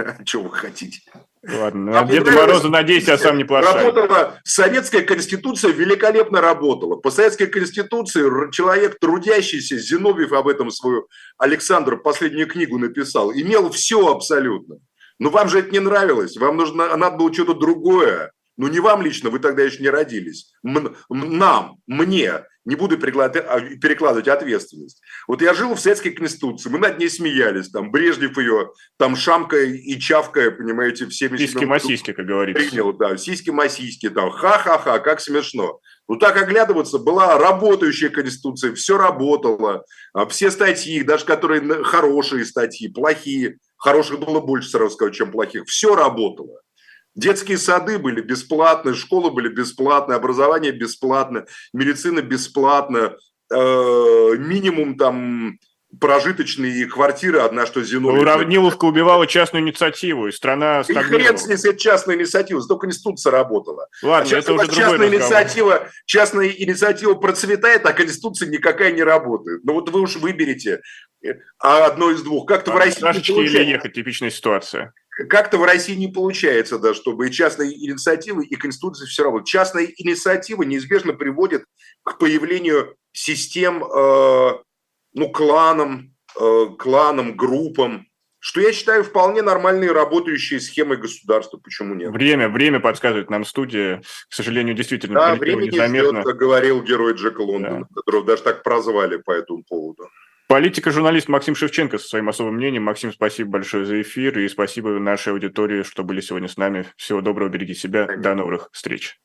[LAUGHS] Что вы хотите? Ладно, а Деда Мороза надейся, а сам не плашай. Работала, советская конституция великолепно работала. По советской конституции человек трудящийся, Зиновьев об этом свою, Александр последнюю книгу написал, имел все абсолютно. Но вам же это не нравилось, вам нужно, надо было что-то другое. Ну, не вам лично, вы тогда еще не родились. М- нам, мне, не буду а, перекладывать ответственность. Вот я жил в Советской Конституции, мы над ней смеялись, там, Брежнев ее, там, шамкая и чавкая, понимаете, всеми... Сиськи-масиськи, как говорится. Принял, да, сиськи-масиськи, там, ха-ха-ха, как смешно. Ну, так оглядываться, была работающая Конституция, все работало, а все статьи, даже которые хорошие статьи, плохие, хороших было больше, сразу скажу, чем плохих, все работало. Детские сады были бесплатные, школы были бесплатные, образование бесплатное, медицина бесплатная, э, минимум там прожиточные квартиры, одна что Зиновьев... Уравниловка убивала частную инициативу, и страна стагнировала. И хрен с ней, это частная инициатива, зато Конституция работала. Ладно, а это уже частная инициатива, частная инициатива процветает, а Конституция никакая не работает. Ну вот вы уж выберете э, а одно из двух. Как-то а, в России... или ехать, типичная ситуация как-то в России не получается, да, чтобы и частные инициативы, и Конституция все равно. Частная инициатива неизбежно приводит к появлению систем, э, ну, кланам, э, кланам, группам, что я считаю вполне нормальные работающие схемы государства. Почему нет? Время, время подсказывает нам студия. К сожалению, действительно, да, время незаметно. Не ждет, как говорил герой Джека Лондона, да. которого даже так прозвали по этому поводу. Политика-журналист Максим Шевченко со своим особым мнением. Максим, спасибо большое за эфир и спасибо нашей аудитории, что были сегодня с нами. Всего доброго, берегите себя. До новых встреч.